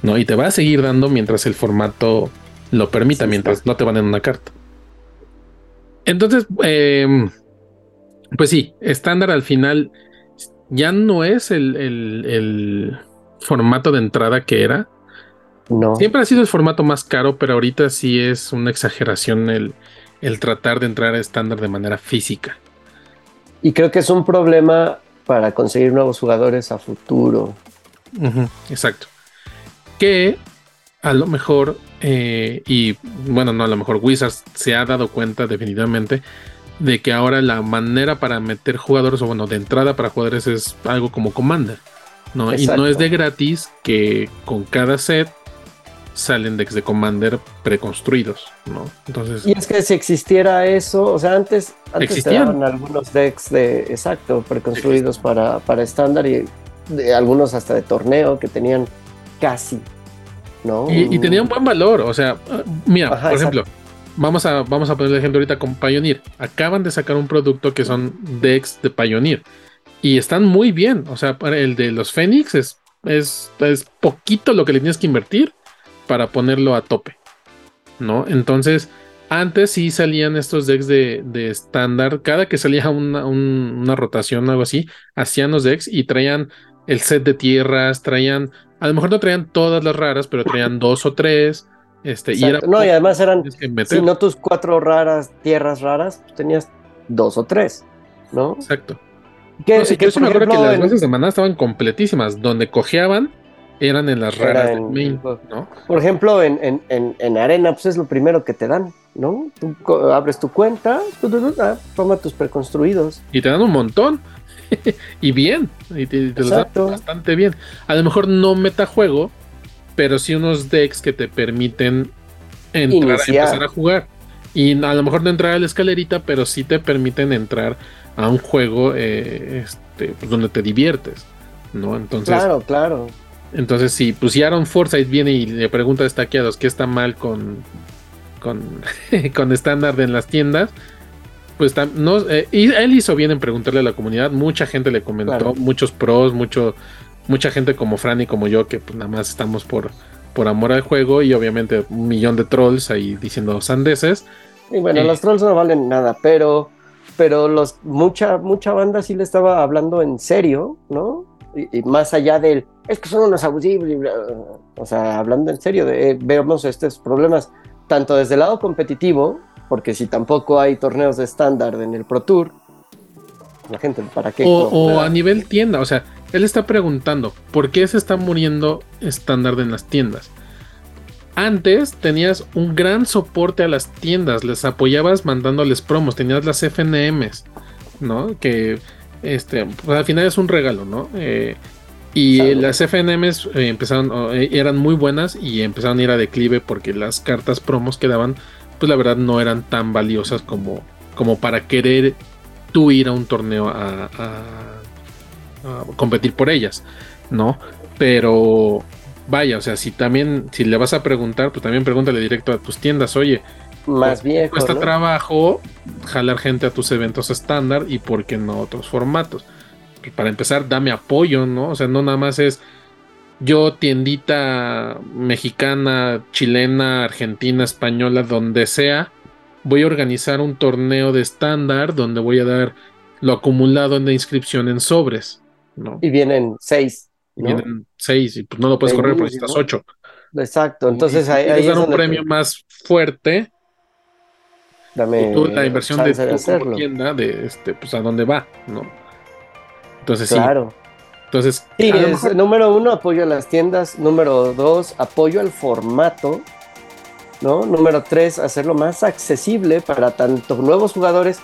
¿no? Y te va a seguir dando mientras el formato lo permita, mientras no te van en una carta. Entonces, em, pues sí, estándar al final ya no es el, formato de entrada que era. No. Siempre ha sido el formato más caro, pero ahorita sí es una exageración el, el tratar de entrar a estándar de manera física. Y creo que es un problema para conseguir nuevos jugadores a futuro. exacto que a lo mejor, eh, y bueno, no a lo mejor Wizards se ha dado cuenta definitivamente de que ahora la manera para meter jugadores, o bueno, de entrada para jugadores es algo como Commander, ¿no? Y no es de gratis que con cada set salen decks de Commander preconstruidos, ¿no? Entonces. Y es que si existiera eso, o sea, antes, antes existían algunos decks de exacto, preconstruidos para, para estándar y de, algunos hasta de torneo que tenían casi, ¿no? Y, tenía un buen valor, o sea, mira, por ejemplo, vamos a, vamos a poner el ejemplo ahorita con Pioneer. Acaban de sacar un producto que son decks de Pioneer y están muy bien, o sea, el de los Fénix es, es, poquito lo que le tienes que invertir para ponerlo a tope, ¿no? Entonces, antes sí salían estos decks de estándar. Cada que salía una, una rotación o algo así, hacían los decks y traían el set de tierras, traían a lo mejor no traían todas las raras, pero traían dos o tres. Este, y no, y además eran, si no tus cuatro raras, tierras raras, tenías dos o tres, ¿no? Exacto. Que, yo me acuerdo que las bases de maná estaban completísimas. Donde cojeaban eran en las raras del main, ¿no? Por ejemplo, en, en, en, arena, pues es lo primero que te dan, ¿no? Tú abres tu cuenta, ah, toma tus preconstruidos. Y te dan un montón. y bien, y te, los da bastante bien. A lo mejor no metajuego, pero sí unos decks que te permiten entrar, empezar a jugar. Y a lo mejor no entrar a la escalerita, pero sí te permiten entrar a un juego eh, este, pues, donde te diviertes. ¿No? Entonces. Claro, claro. Entonces, si pues si Aaron Forsyth viene y le pregunta a Estaqueados qué está mal con. con, con estándar en las tiendas pues no, eh, y él hizo bien en preguntarle a la comunidad. Mucha gente le comentó, muchos pros, mucho, mucha gente como Fran y como yo, que pues nada más estamos por, por amor al juego, y obviamente un millón de trolls ahí diciendo sandeces. Y bueno, los trolls no valen nada, pero, pero los, mucha, mucha banda sí le estaba hablando en serio, ¿no? Y, más allá del, es que son unos abusivos, o sea, hablando en serio, de, eh, vemos estos problemas tanto desde el lado competitivo, porque si tampoco hay torneos de estándar en el Pro Tour, la gente, ¿para qué? O, a nivel tienda, o sea, él está preguntando, ¿por qué se está muriendo estándar en las tiendas? Antes tenías un gran soporte a las tiendas, les apoyabas mandándoles promos, tenías las FNMs, ¿no? Que este, pues, al final es un regalo, ¿no? Eh, y las FNMs eh, empezaron, eh, eran muy buenas y empezaron a ir a declive porque las cartas promos que daban pues la verdad no eran tan valiosas como, como para querer tú ir a un torneo a, competir por ellas, ¿no? Pero vaya, o sea, si también, si le vas a preguntar, pues también pregúntale directo a tus tiendas, oye, más bien cuesta trabajo jalar gente a tus eventos estándar y por qué no otros formatos. Para empezar, dame apoyo, ¿no? O sea, no nada más es yo, tiendita mexicana, chilena, argentina, española, donde sea, voy a organizar un torneo de estándar donde voy a dar lo acumulado en la inscripción en sobres, ¿no? Y vienen seis. Vienen seis y pues no lo puedes correr porque estás ocho. Exacto, entonces ahí, ahí dar un premio más fuerte. Dame tú, la inversión de tu tienda de este, pues a dónde va, ¿no? Entonces claro. sí. Entonces, sí, número uno, apoyo a las tiendas. Número dos, apoyo al formato. ¿no? Número tres, hacerlo más accesible para tanto nuevos jugadores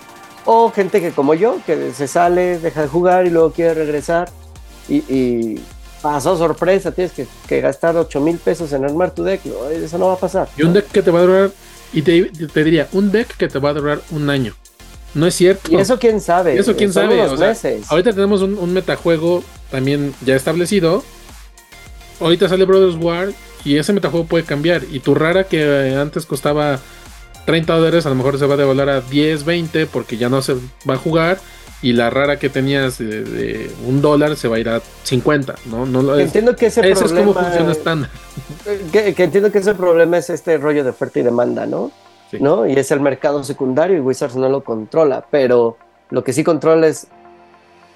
o gente que como yo, que se sale, deja de jugar y luego quiere regresar y, pasó sorpresa, tienes que, gastar 8 mil pesos en armar tu deck, eso no va a pasar. Y un deck que te va a durar, y te, diría, un deck que te va a durar un año. No es cierto. Y eso quién sabe. eso quién sabe. ahorita tenemos un, un, metajuego también ya establecido. Ahorita sale Brothers War y ese metajuego puede cambiar. Y tu rara que antes costaba 30 dólares, a lo mejor se va a devolver a 10, 20 porque ya no se va a jugar. Y la rara que tenías de, un dólar se va a ir a 50, ¿no? no entiendo que ese, problema, es como funciona estándar. Que, entiendo que ese problema es este rollo de oferta y demanda, ¿no? ¿No? Y es el mercado secundario y Wizards no lo controla, pero lo que sí controla es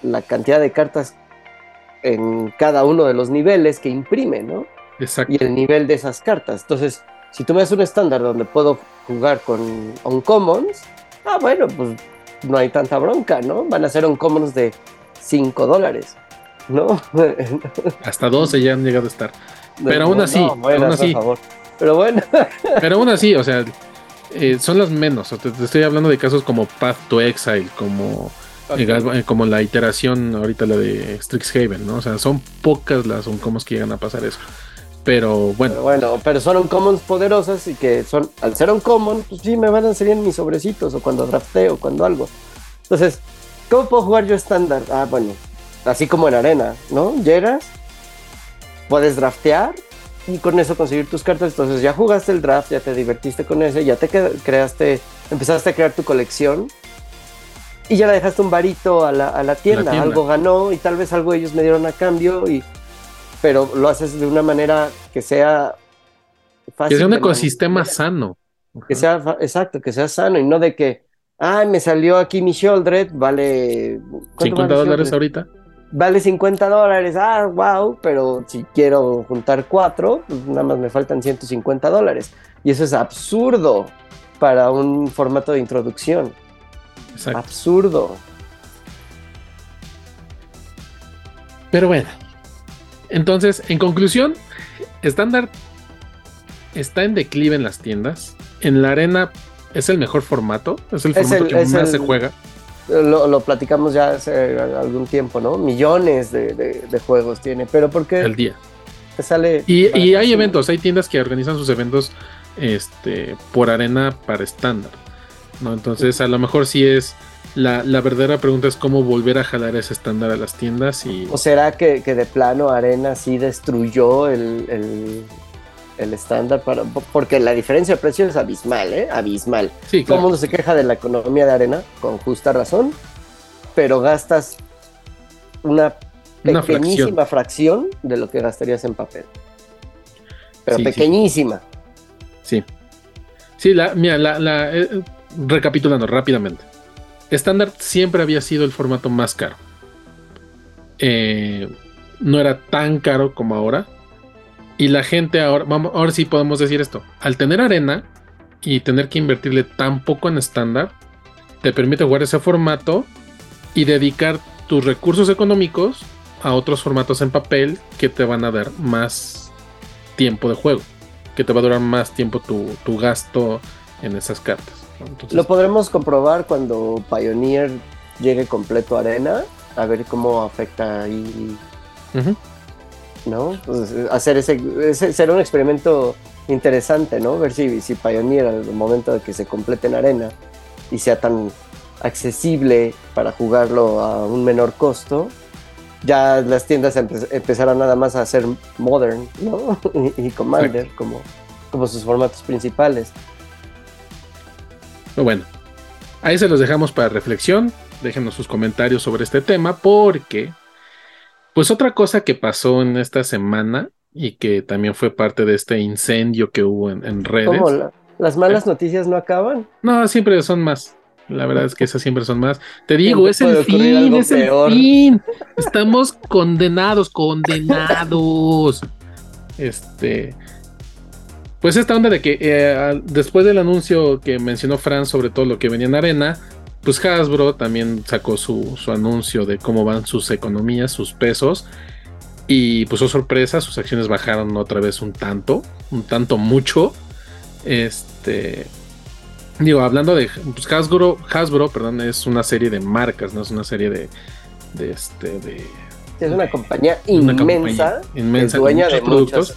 la cantidad de cartas en cada uno de los niveles que imprime, ¿no? y el nivel de esas cartas. Entonces, si tú me das un estándar donde puedo jugar con uncommons, ah, bueno, pues no hay tanta bronca, ¿no? Van a ser uncommons de 5 dólares, ¿no? Hasta 12 ya han llegado a estar. Pero aún así, aún así. Pero bueno. pero aún así, o sea, eh, son las menos. te, estoy hablando de casos como Path to Exile, como, eh, como la iteración ahorita la de Strixhaven, ¿no? O sea, son pocas las uncommons que llegan a pasar eso. Pero bueno. Pero bueno, pero son uncommons poderosas y que son, al ser uncommon, pues sí me van a salir en mis sobrecitos o cuando drafteo o cuando algo. Entonces, ¿cómo puedo jugar yo estándar? Ah, bueno, así como en arena, ¿no? Llegas, puedes draftear y con eso conseguir tus cartas. Entonces ya jugaste el draft, ya te divertiste con ese, ya te creaste, empezaste a crear tu colección y ya le dejaste un varito a la, a la, tienda. Algo ganó y tal vez algo ellos me dieron a cambio y pero lo haces de una manera que sea fácil. Que sea un ecosistema sano. Que sea, exacto, que sea sano y no de que, ay, me salió aquí mi Shieldred, vale... 50 dólares ahorita. Vale 50 dólares, ah, wow, pero si quiero juntar cuatro, pues nada más me faltan 150 dólares. Y eso es absurdo para un formato de introducción. Exacto. Absurdo. Pero bueno, entonces, en conclusión, estándar está en declive en las tiendas. En la arena es el mejor formato, es el formato que más se juega. Lo, platicamos ya hace algún tiempo, ¿no? Millones de, juegos tiene, pero porque... El día. Te sale... Y, y hay eventos, hay tiendas que organizan sus eventos este, por arena para estándar. ¿no? Entonces, a lo mejor sí es la, verdadera pregunta es cómo volver a jalar ese estándar a las tiendas y... ¿O será que, de plano Arena sí destruyó el, estándar? Para, porque la diferencia de precio es abismal, ¿eh? Abismal. Sí, Todo el mundo se queja de la economía de Arena, con justa razón, pero gastas una pequeñísima fracción. de lo que gastarías en papel. Pero pequeñísima. Sí. Sí, la, mira, la, eh, recapitulando rápidamente. Estándar siempre había sido el formato más caro. Eh, no era tan caro como ahora. Y la gente ahora, vamos, ahora sí podemos decir esto. Al tener arena y tener que invertirle tan poco en estándar, te permite jugar ese formato y dedicar tus recursos económicos a otros formatos en papel que te van a dar más tiempo de juego, que te va a durar más tiempo tu, tu gasto en esas cartas. Lo podremos comprobar cuando Pioneer llegue completo a arena, a ver cómo afecta ahí. ¿No? Pues, hacer ese, será un experimento interesante, ¿no? Ver si, si Pioneer al momento de que se complete en arena y sea tan accesible para jugarlo a un menor costo, ya las tiendas empezarán nada más a hacer Modern, ¿no? y, Commander como, como sus formatos principales bueno, ahí se los dejamos para reflexión. Déjenos sus comentarios sobre este tema porque, pues otra cosa que pasó en esta semana y que también fue parte de este incendio que hubo en, redes. ¿Cómo? ¿Las malas noticias no acaban? No, siempre son más. La verdad es que esas siempre son más. Te digo, es el fin, es el fin. Estamos condenados, condenados. Este. Pues esta onda de que eh, después del anuncio que mencionó Fran sobre todo lo que venía en Arena, pues Hasbro también sacó su, su anuncio de cómo van sus economías, sus pesos. Y pues, oh sorpresa, sus acciones bajaron otra vez un tanto, un tanto mucho. Este. Digo, hablando de pues Hasbro, Hasbro, perdón, es una serie de marcas, no es una serie de. de este. de. Es una compañía inmensa, inmensa dueña de productos.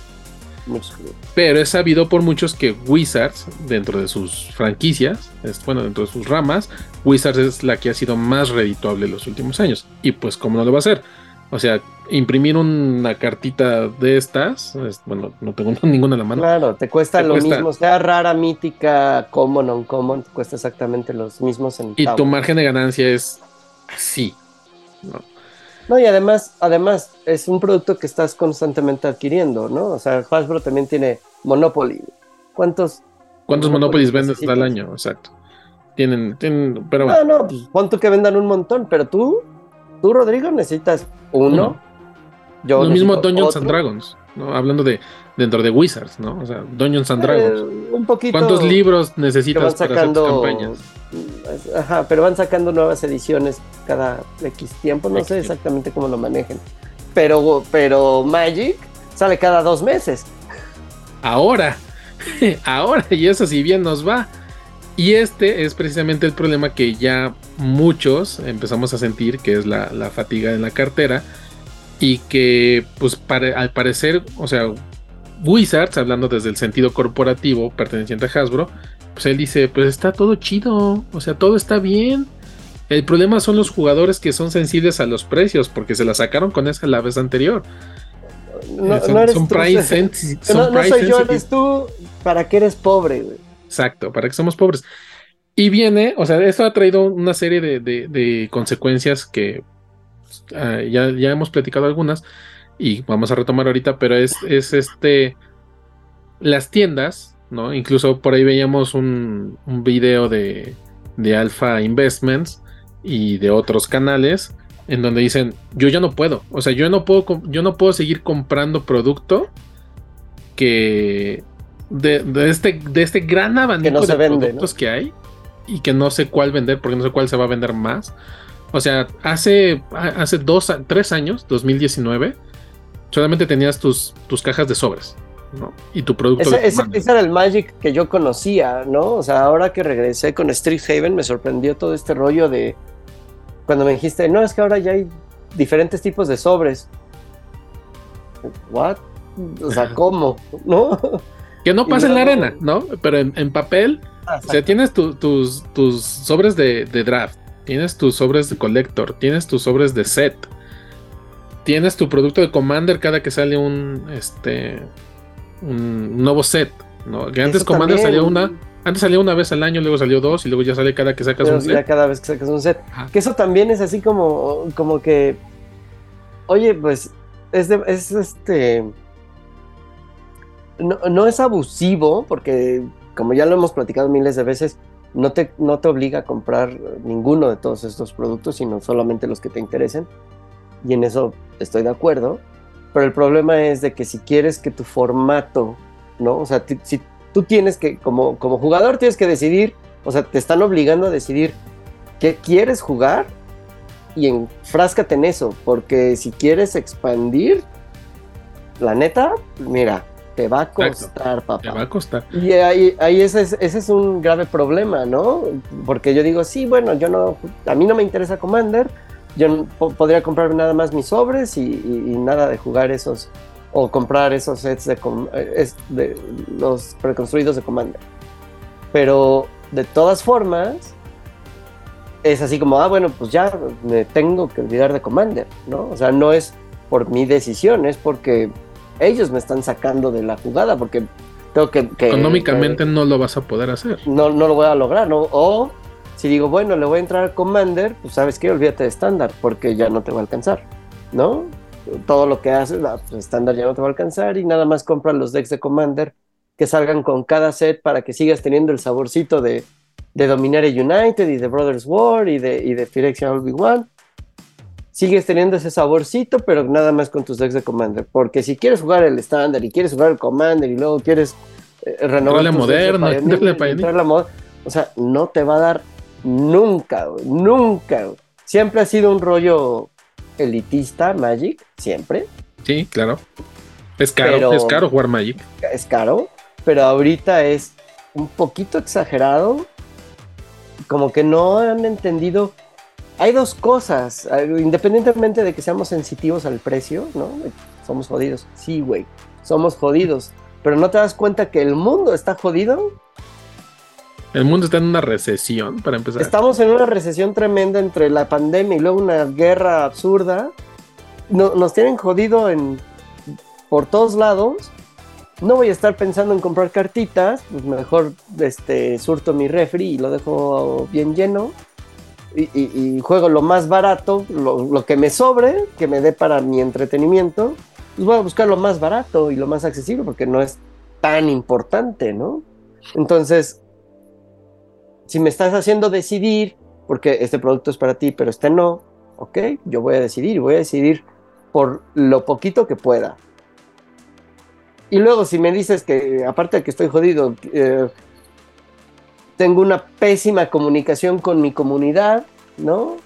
Muchos, pero es sabido por muchos que Wizards, dentro de sus franquicias, es, bueno, dentro de sus ramas, Wizards es la que ha sido más redituable en los últimos años. Y pues, ¿cómo no lo va a hacer? O sea, imprimir una cartita de estas, bueno, no tengo ninguna en la mano. Claro, te cuesta lo mismo, sea rara, mítica, common, non-common, te cuesta exactamente los mismos centavos. Y tu margen de ganancia es así, ¿no? No, y además, además, es un producto que estás constantemente adquiriendo, ¿no? O sea, Hasbro también tiene Monopoly. ¿Cuántos? ¿Cuántos Monopolies vendes al año? Exacto. Tienen, tienen, pero bueno. No, no, pues cuánto que vendan un montón, pero tú, tú, Rodrigo, necesitas uno. Yo Lo mismo Dungeons and Dragons, ¿no? Hablando de dentro de Wizards, ¿no? O sea, Dungeons and Dragons. Eh, un poquito. ¿Cuántos libros necesitas para hacer tus campañas? Ajá, pero van sacando nuevas ediciones cada X tiempo. No sé exactamente cómo lo manejen. Pero, pero Magic sale cada dos meses. Ahora, ahora, y eso si bien nos va. Y este es precisamente el problema que ya muchos empezamos a sentir, que es la, fatiga en la cartera. Y que, pues, al parecer, o sea, Wizards, hablando desde el sentido corporativo perteneciente a Hasbro, pues él dice, pues está todo chido, o sea, todo está bien. El problema son los jugadores que son sensibles a los precios, porque se la sacaron con esa la vez anterior. No, son, eres tú, price no, soy yo, eres tú, ¿para qué eres pobre, güey? Exacto, para que somos pobres. Y viene, o sea, esto ha traído una serie de, consecuencias que ah, ya, ya, hemos platicado algunas y vamos a retomar ahorita, pero es, es este, las tiendas, ¿no? Incluso por ahí veíamos un, un video de, de Alpha Investments y de otros canales en donde dicen, yo ya no puedo, o sea, yo no puedo, yo no puedo seguir comprando producto que de, este, de este gran abanico de productos que hay y que no sé cuál vender, porque no sé cuál se va a vender más. O sea, hace, hace dos, tres años, 2019, solamente tenías tus, tus cajas de sobres. ¿no? Y tu producto. Ese, era el Magic que yo conocía, ¿no? O sea, ahora que regresé con Street Haven me sorprendió todo este rollo de cuando me dijiste, no, es que ahora ya hay diferentes tipos de sobres. ¿What? O sea, ¿cómo? ¿No? Que no pasa en la arena, ¿no? Pero en, papel, ah, o sea, tienes tus, tus sobres de, draft, tienes tus sobres de collector, tienes tus sobres de set, tienes tu producto de Commander cada que sale un, este, un nuevo set, ¿no? Que antes Commander salía una, antes salía una vez al año, luego salió dos y luego ya sale cada que sacas un set. cada vez que sacas un set. Que eso también es así como, como que, oye, pues es, es este no, es abusivo, porque como ya lo hemos platicado miles de veces, no te, no te obliga a comprar ninguno de todos estos productos, sino solamente los que te interesen. Y en eso estoy de acuerdo. Pero el problema es de que si quieres que tu formato, ¿no? O sea, si tú tienes que, como, como jugador, tienes que decidir, o sea, te están obligando a decidir qué quieres jugar y enfráscate en eso, porque si quieres expandir, la neta, mira, te va a costar, papá. Te va a costar. Y ahí, ahí ese, es, ese, es, un grave problema, ¿no? Porque yo digo, sí, bueno, yo no, a mí no me interesa Commander, yo podría comprar nada más mis sobres y, nada de jugar esos, o comprar esos sets de, de, los preconstruidos de Commander. Pero de todas formas, es así como, ah, bueno, pues ya me tengo que olvidar de Commander, ¿no? O sea, no es por mi decisión, es porque ellos me están sacando de la jugada porque tengo que... Económicamente no lo vas a poder hacer. No, no lo voy a lograr, ¿no? O si digo, bueno, le voy a entrar al Commander, pues sabes qué, olvídate de estándar porque ya no te va a alcanzar, ¿no? Todo lo que haces, pues, estándar ya no te va a alcanzar y nada más compra los decks de Commander que salgan con cada set para que sigas teniendo el saborcito de, de Dominaria United y de Brothers War y de, y de Phyrexian One sigues teniendo ese saborcito, pero nada más con tus decks de Commander. Porque si quieres jugar el estándar y quieres jugar el Commander y luego quieres eh, renovar la moderna, la o sea, no te va a dar nunca, nunca. Siempre ha sido un rollo elitista Magic, siempre. Sí, claro. Es caro, es caro jugar Magic. Es caro, pero ahorita es un poquito exagerado. Como que no han entendido hay dos cosas, independientemente de que seamos sensitivos al precio, ¿no? Somos jodidos. Sí, güey, somos jodidos. Pero no te das cuenta que el mundo está jodido. El mundo está en una recesión, para empezar. Estamos en una recesión tremenda entre la pandemia y luego una guerra absurda. nos tienen jodido en, por todos lados. No voy a estar pensando en comprar cartitas, pues mejor este, surto mi refri y lo dejo bien lleno y, juego lo más barato, lo, que me sobre, que me dé para mi entretenimiento, pues voy a buscar lo más barato y lo más accesible porque no es tan importante, ¿no? Entonces, si me estás haciendo decidir, porque este producto es para ti, pero este no, ok, yo voy a decidir voy a decidir por lo poquito que pueda. Y luego si me dices que, aparte de que estoy jodido, eh, tengo una pésima comunicación con mi comunidad, ¿no?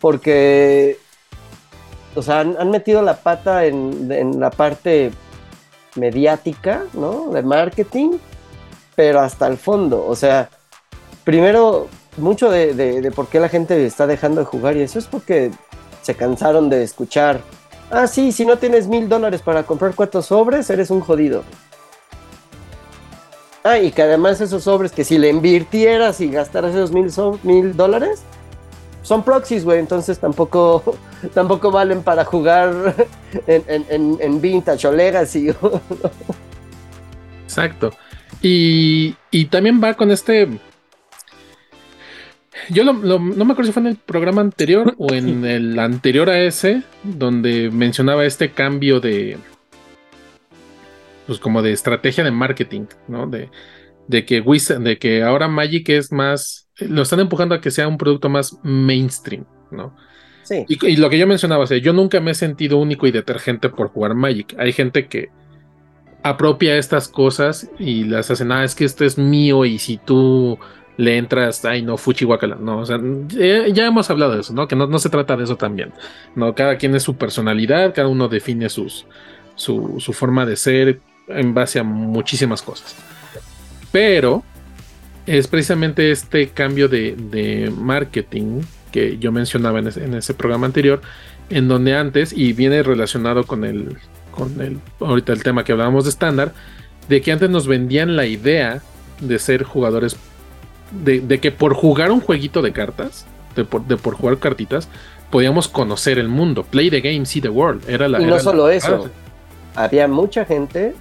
Porque, o sea, han, metido la pata en, la parte mediática, ¿no? De marketing, pero hasta el fondo. O sea, primero, mucho de, de, por qué la gente está dejando de jugar y eso es porque se cansaron de escuchar. Ah, sí, si no tienes mil dólares para comprar cuatro sobres, eres un jodido. Ah, y que además esos sobres que si le invirtieras y gastaras esos mil, mil dólares, son proxies, güey, entonces tampoco, tampoco valen para jugar en, en, Vintage o Legacy. Exacto. Y, y, también va con este. Yo no me acuerdo si fue en el programa anterior o en el anterior a ese, donde mencionaba este cambio de, pues como de estrategia de marketing, ¿no? De, de que de que ahora Magic es más, lo están empujando a que sea un producto más mainstream, ¿no? Sí. Y, lo que yo mencionaba, o sea, yo nunca me he sentido único y detergente por jugar Magic. Hay gente que apropia estas cosas y las hace, ah, es que esto es mío y si tú le entras, ay no, fuchi guacala, no, o sea, ya, hemos hablado de eso, ¿no? Que no, no, se trata de eso también, ¿no? Cada quien es su personalidad, cada uno define sus, su, su forma de ser, en base a muchísimas cosas. Pero es precisamente este cambio de, marketing que yo mencionaba en ese, programa anterior, en donde antes, y viene relacionado con el, con el, ahorita el tema que hablábamos de estándar, de que antes nos vendían la idea de ser jugadores, de, que por jugar un jueguito de cartas, de por, jugar cartitas, podíamos conocer el mundo. Play the game, see the world. Era la, y no solo eso, había mucha gente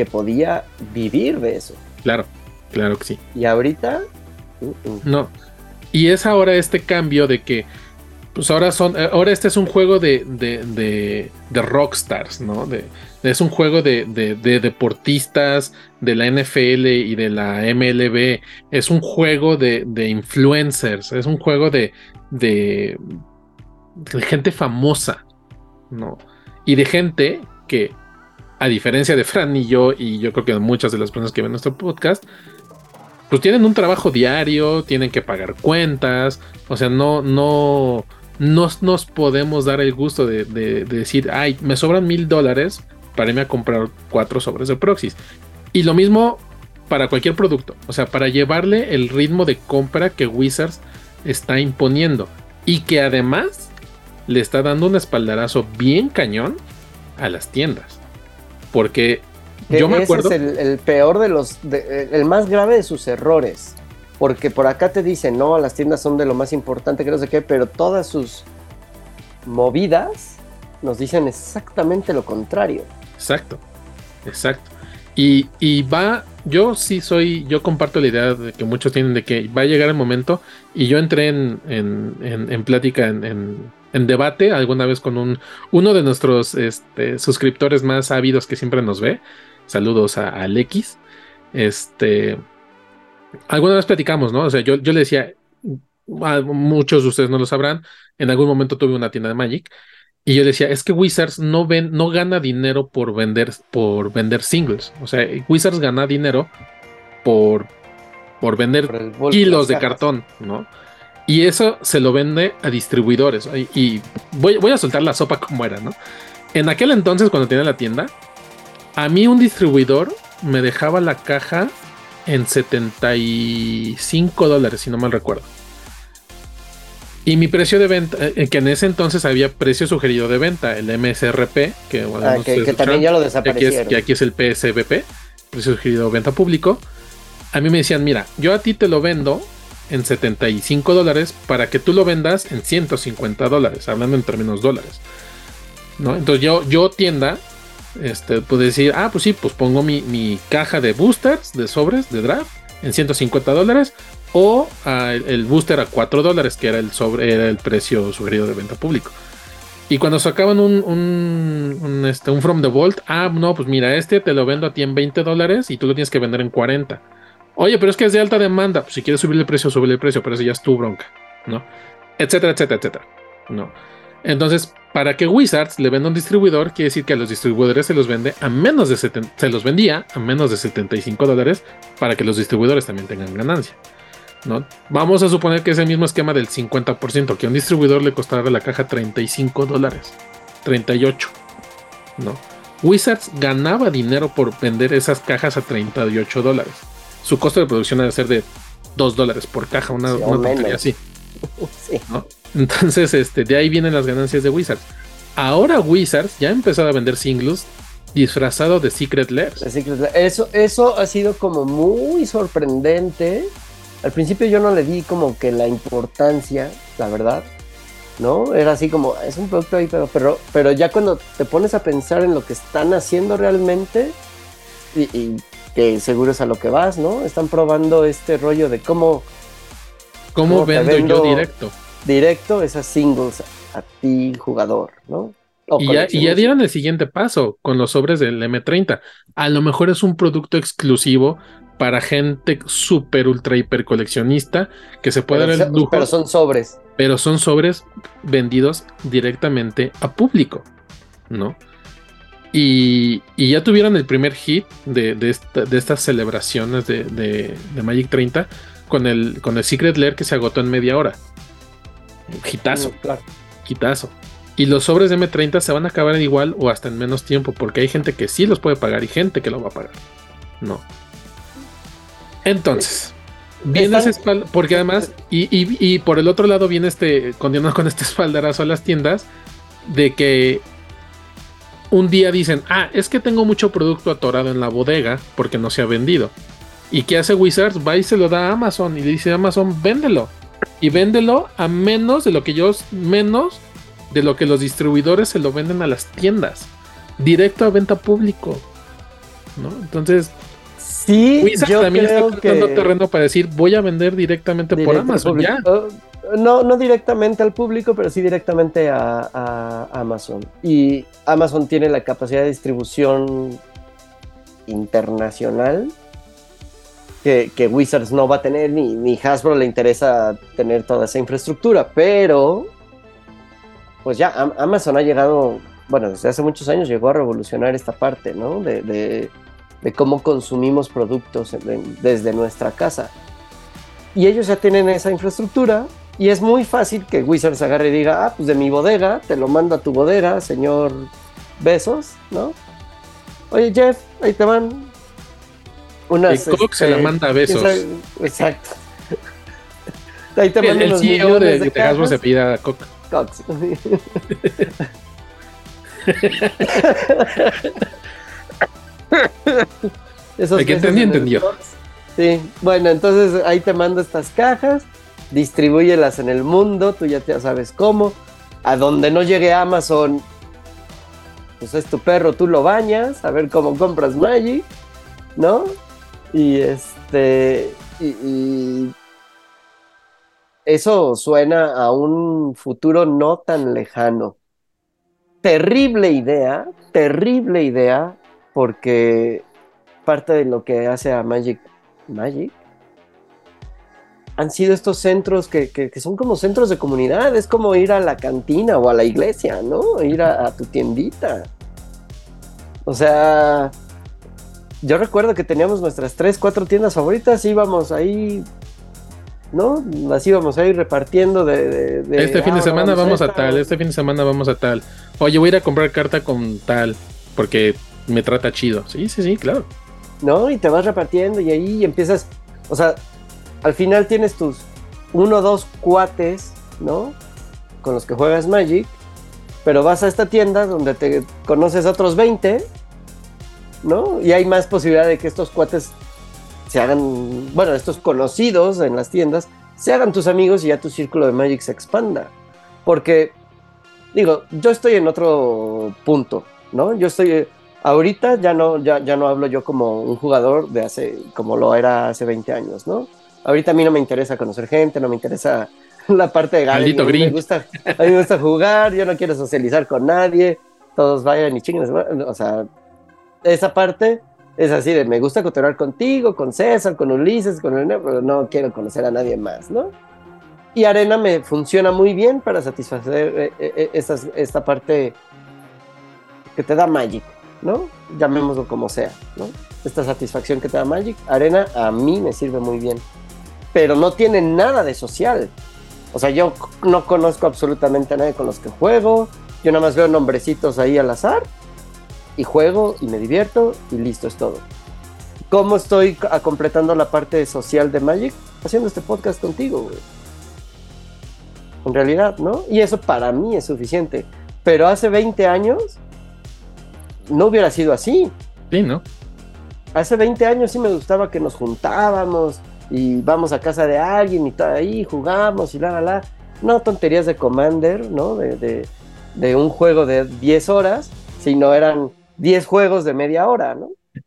que podía vivir de eso. Claro, claro que sí. Y ahorita... No. Y es ahora este cambio de que, pues ahora son, eh, ahora este es un juego de, de, de, rockstars, ¿no? De, es un juego de, de, deportistas de la NFL y de la MLB. Es un juego de, influencers. Es un juego de, de, gente famosa, ¿no? Y de gente que a diferencia de Fran y yo, y yo creo que muchas de las personas que ven nuestro podcast, pues tienen un trabajo diario, tienen que pagar cuentas, o sea, no, no, no nos podemos dar el gusto de, decir, ay, me sobran mil dólares para irme a comprar cuatro sobres de proxies. Y lo mismo para cualquier producto, o sea, para llevarle el ritmo de compra que Wizards está imponiendo y que además le está dando un espaldarazo bien cañón a las tiendas. Porque yo me acuerdo. es el, peor de los. el más grave de sus errores. Porque por acá te dicen, no, las tiendas son de lo más importante, que no sé qué, pero todas sus movidas nos dicen exactamente lo contrario. Exacto, exacto. Y, y, va, yo sí soy, yo comparto la idea de que muchos tienen de que va a llegar el momento, y yo entré en, en, en, plática en, en debate alguna vez con un, uno de nuestros este, suscriptores más ávidos que siempre nos ve. Saludos a, Alexis. Este, alguna vez platicamos, ¿no? O sea, yo, yo le decía, a muchos de ustedes no lo sabrán, en algún momento tuve una tienda de Magic y yo decía, es que Wizards no, ven, no gana dinero por vender, por vender singles. O sea, Wizards gana dinero por, por vender kilos de cartón, ¿no? Y eso se lo vende a distribuidores. Y, voy, voy, a soltar la sopa como era, ¿no? En aquel entonces, cuando tenía la tienda, a mí un distribuidor me dejaba la caja en 75 dólares, si no mal recuerdo. Y mi precio de venta, eh, que en ese entonces había precio sugerido de venta, el MSRP, que, ah, que, también ya lo desaparecieron. Que aquí, es, el PSBP, precio sugerido de venta público. A mí me decían, mira, yo a ti te lo vendo en 75 dólares para que tú lo vendas en 150 dólares, hablando en términos dólares. ¿no? Entonces yo, yo tienda, este, puedo decir, ah, pues sí, pues pongo mi, mi caja de boosters, de sobres, de draft, en 150 dólares, o el booster a 4 dólares, que era el, sobre, era el precio sugerido de venta público. Y cuando sacaban un, un, este, un From the Vault, ah, no, pues mira, este te lo vendo a ti en 20 dólares y tú lo tienes que vender en 40. Oye, pero es que es de alta demanda. Pues si quieres subir el precio, subir el precio, pero eso ya es tu bronca, ¿no? Etcétera, etcétera, etcétera. ¿No? Entonces, para que Wizards le venda un distribuidor, quiere decir que a los distribuidores se los vende a menos de se los vendía a menos de 75 dólares para que los distribuidores también tengan ganancia. ¿no? Vamos a suponer que es el mismo esquema del 50%, que a un distribuidor le costará la caja 35 dólares, 38, ¿no? Wizards ganaba dinero por vender esas cajas a 38 dólares. Su costo de producción debe ser de 2 dólares por caja, una, sí, así. Entonces, este, de ahí vienen las ganancias de Wizards. Ahora Wizards ya ha empezado a vender singles disfrazado de Secret Lair. Eso, eso ha sido como muy sorprendente al principio yo no le di como que la importancia, la verdad, ¿no? Era así como, es un producto ahí, pero, pero, pero ya cuando te pones a pensar en lo que están haciendo realmente, y, que seguro es a lo que vas, ¿no? Están probando este rollo de cómo... ¿Cómo, vendo, yo directo? Directo esas singles a ti, jugador, ¿no? Y ya, y ya, dieron el siguiente paso con los sobres del M30. A lo mejor es un producto exclusivo para gente súper, ultra, hiper coleccionista que se puede dar el lujo. Pero son sobres. Pero son sobres vendidos directamente a público, ¿no? Y, ya tuvieron el primer hit de, estas celebraciones de, Magic 30 con el, con el Secret Lair que se agotó en media hora. Hitazo. Hitazo. Y los sobres de M30 se van a acabar igual o hasta en menos tiempo, porque hay gente que sí los puede pagar y gente que lo va a pagar. No. Entonces, viene ese espalda, porque además, y, por el otro lado viene este, continuando con este espaldarazo a las tiendas, de que un día dicen, ah, es que tengo mucho producto atorado en la bodega porque no se ha vendido. ¿Y qué hace Wizards? Va y se lo da a Amazon y le dice a Amazon, véndelo. Y véndelo a menos de lo que ellos, menos de lo que los distribuidores se lo venden a las tiendas. Directo a venta público. ¿no? Entonces, Sí, yo también está que... terreno para decir voy a vender directamente por Amazon ya. No, no directamente al público, pero sí directamente a, Amazon. Y Amazon tiene la capacidad de distribución internacional que, Wizards no va a tener, ni, Hasbro le interesa tener toda esa infraestructura, pero pues ya Amazon ha llegado, bueno, desde hace muchos años llegó a revolucionar esta parte, ¿no? de de cómo consumimos productos desde nuestra casa. Y ellos ya tienen esa infraestructura y es muy fácil que Wizards agarre y diga, ah, pues de mi bodega, te lo mando a tu bodega, señor Besos, ¿no? Oye Jeff, ahí te van unas... Se la este, manda a Besos. Exacto. ahí te el, el CEO de, de, de se pida a Cox. Cox. Esos que entendí, entendió. Sí, bueno, entonces ahí te mando estas cajas, distribúyelas en el mundo, tú ya, sabes cómo. A donde no llegue Amazon, pues es tu perro, tú lo bañas, a ver cómo compras Magic, ¿no? Y este. y, eso suena a un futuro no tan lejano. Terrible idea, terrible idea, porque parte de lo que hace a Magic, Magic, han sido estos centros que, son como centros de comunidad, es como ir a la cantina o a la iglesia, ¿no? Ir a, tu tiendita. O sea, yo recuerdo que teníamos nuestras tres, cuatro tiendas favoritas, íbamos ahí, ¿no? Las íbamos ahí repartiendo de... este fin de ah, semana vamos, a, tal, este fin de semana vamos a tal. Oye, voy a ir a comprar carta con tal, porque me trata chido. Sí, sí, sí, claro. ¿No? Y te vas repartiendo y ahí empiezas, o sea, al final tienes tus uno o dos cuates, ¿no? Con los que juegas Magic, pero vas a esta tienda donde te conoces a otros 20, ¿no? Y hay más posibilidad de que estos cuates se hagan, bueno, estos conocidos en las tiendas, se hagan tus amigos y ya tu círculo de Magic se expanda. Porque, digo, yo estoy en otro punto, ¿no? Yo estoy, ahorita ya no, ya, ya no hablo yo como un jugador de hace, como lo era hace 20 años, ¿no? Ahorita a mí no me interesa conocer gente, no me interesa la parte de ganar. A mí me gusta, a mí me gusta jugar, yo no quiero socializar con nadie, todos vayan y chinguen. O sea, esa parte es así de me gusta cotorrear contigo, con César, con Ulises, con el pero no quiero conocer a nadie más, ¿no? Y Arena me funciona muy bien para satisfacer eh, eh, eh, esta parte que te da Magic, ¿no? Llamémoslo como sea, ¿no? Esta satisfacción que te da Magic, Arena a mí me sirve muy bien pero no tienen nada de social. O sea, yo no conozco absolutamente a nadie con los que juego. Yo nada más veo nombrecitos ahí al azar y juego y me divierto y listo es todo. ¿Cómo estoy completando la parte social de Magic? Haciendo este podcast contigo, güey. En realidad, ¿no? Y eso para mí es suficiente. Pero hace 20 años no hubiera sido así. Sí, ¿no? Hace 20 años sí me gustaba que nos juntábamos, y vamos a casa de alguien y todo ahí, jugamos y la, la, la. No tonterías de Commander, ¿no? De, de, un juego de 10 horas, sino eran 10 juegos de media hora, ¿no?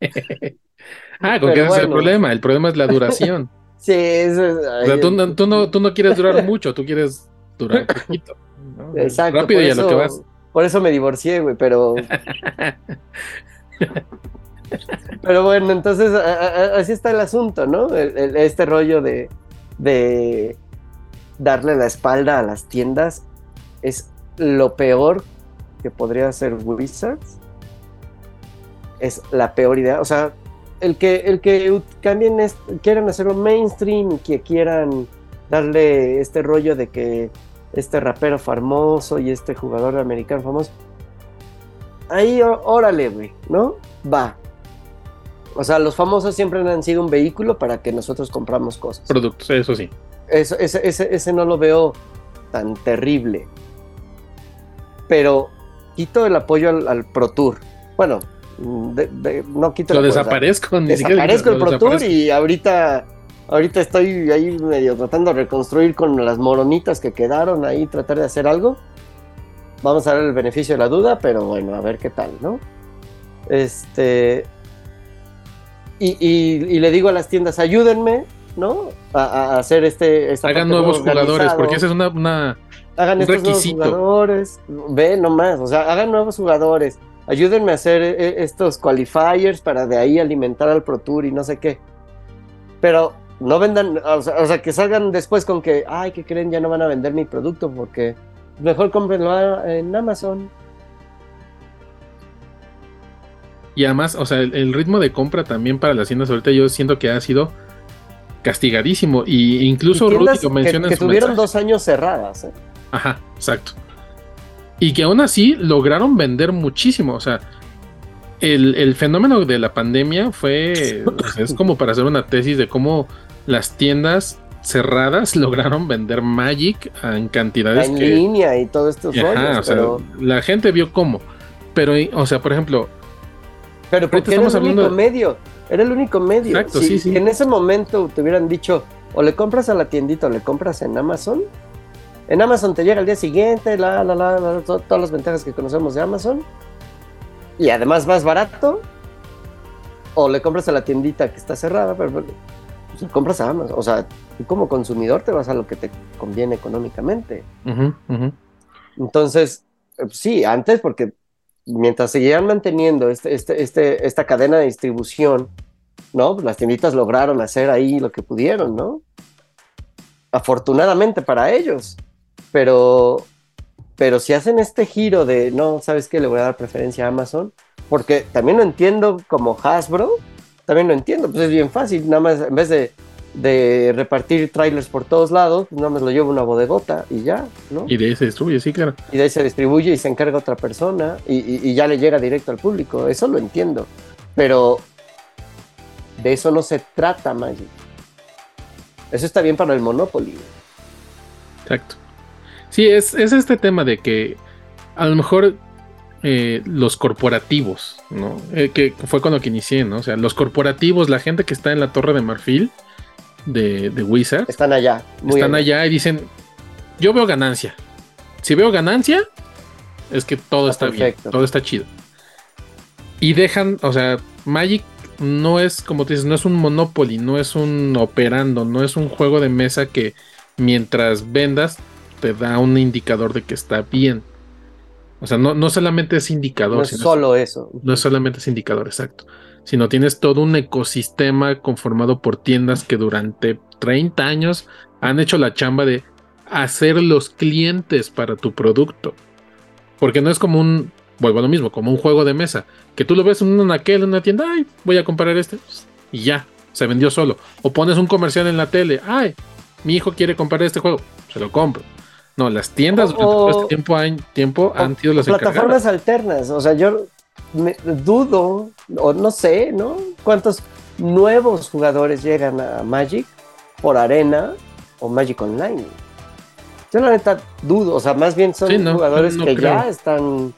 ah, con ese es el problema, el problema es la duración. sí, eso es, o sea, tú, no, tú, no, tú no quieres durar mucho, tú quieres durar poquito. Exacto. Rápido y a lo que vas. Por eso me divorcié, güey, pero... Pero bueno, entonces así está el asunto, ¿no? este rollo de, darle la espalda a las tiendas es lo peor que podría hacer Wizards. Es la peor idea. O sea, el que, el que cambien, quieran hacerlo mainstream, que quieran darle este rollo de que este rapero famoso y este jugador americano famoso. Ahí, órale, güey, ¿no? Va. O sea, los famosos siempre han sido un vehículo para que nosotros compramos cosas. Productos, eso sí. Eso, ese, ese, ese no lo veo tan terrible. Pero quito el apoyo al, Pro Tour. Bueno, no quito lo el desaparezco, ni desaparezco el Pro Tour y ahorita ahorita estoy ahí medio tratando de reconstruir con las moronitas que quedaron ahí tratar de hacer algo. Vamos a dar el beneficio de la duda, pero bueno, a ver qué tal, ¿no? Este, y, le digo a las tiendas, ayúdenme, ¿no? A, hacer este... Hagan nuevos jugadores, porque esa es una... hagan estos nuevos jugadores, ve nomás, o sea, hagan nuevos jugadores, ayúdenme a hacer eh, estos qualifiers para de ahí alimentar al Pro Tour y no sé qué. Pero no vendan, o sea, que salgan después con que, ay, que creen? Ya no van a vender mi producto porque mejor cómprenlo en Amazon. Y además, o sea, el, ritmo de compra también para las tiendas ahorita yo siento que ha sido castigadísimo. Y incluso lo mencionas. Que, que tuvieron dos años cerradas. ¿eh? Ajá, exacto. Y que aún así lograron vender muchísimo. O sea, el, fenómeno de la pandemia fue. es como para hacer una tesis de cómo las tiendas cerradas lograron vender Magic en cantidades. En línea y todo esto. Ajá, o sea, la gente vio cómo. Pero, o sea, por ejemplo, pero porque era el único medio. Era el único medio. Exacto, si, sí, en ese momento te hubieran dicho, o le compras a la tiendita o le compras en Amazon, en Amazon te llega el día siguiente, la, la, la, todas las ventajas que conocemos de Amazon, y además más barato, o le compras a la tiendita que está cerrada, pero pues, compras a Amazon. O sea, tú como consumidor te vas a lo que te conviene económicamente. Entonces, eh, sí, antes porque mientras seguían manteniendo este, este, este, esta cadena de distribución, ¿no? Las tienditas lograron hacer ahí lo que pudieron, ¿no? afortunadamente para ellos. Pero, pero si hacen este giro de, no, ¿sabes qué? Le voy a dar preferencia a Amazon, porque también lo entiendo como Hasbro, también lo entiendo, pues es bien fácil, nada más en vez de, de repartir trailers por todos lados, pues nada más lo llevo una bodegota y ya, ¿no? Y de ahí se distribuye, sí, claro. Y de ahí se distribuye y se encarga otra persona y, y, y ya le llega directo al público, eso lo entiendo, pero de eso no se trata Magic. Eso está bien para el Monopoly. Exacto. Sí, es, es este tema de que a lo mejor eh, los corporativos, ¿no? Eh, que fue con lo que inicié, ¿no? O sea, los corporativos, la gente que está en la Torre de Marfil de, de Wizard. Están allá. están allá y dicen, yo veo ganancia. Si veo ganancia, es que todo está, está bien, todo está chido. Y dejan, o sea, Magic no es, como te dices, no es un Monopoly, no es un operando, no es un juego de mesa que mientras vendas te da un indicador de que está bien. O sea, no, no solamente es indicador. No es solo eso. No es solamente es indicador, exacto. Sino tienes todo un ecosistema conformado por tiendas que durante 30 años han hecho la chamba de hacer los clientes para tu producto. Porque no es como un, vuelvo a lo mismo, como un juego de mesa, que tú lo ves en una aquel en una tienda, ay, voy a comprar este, y ya, se vendió solo. O pones un comercial en la tele, ay, mi hijo quiere comprar este juego, se lo compro. No, las tiendas durante todo este tiempo, han, tiempo han sido las plataformas alternas. O sea, yo me, dudo, o no sé, ¿no? ¿Cuántos nuevos jugadores llegan a Magic por Arena o Magic Online? Yo la neta dudo, o sea, más bien son sí, no, jugadores no, que creo. ya están,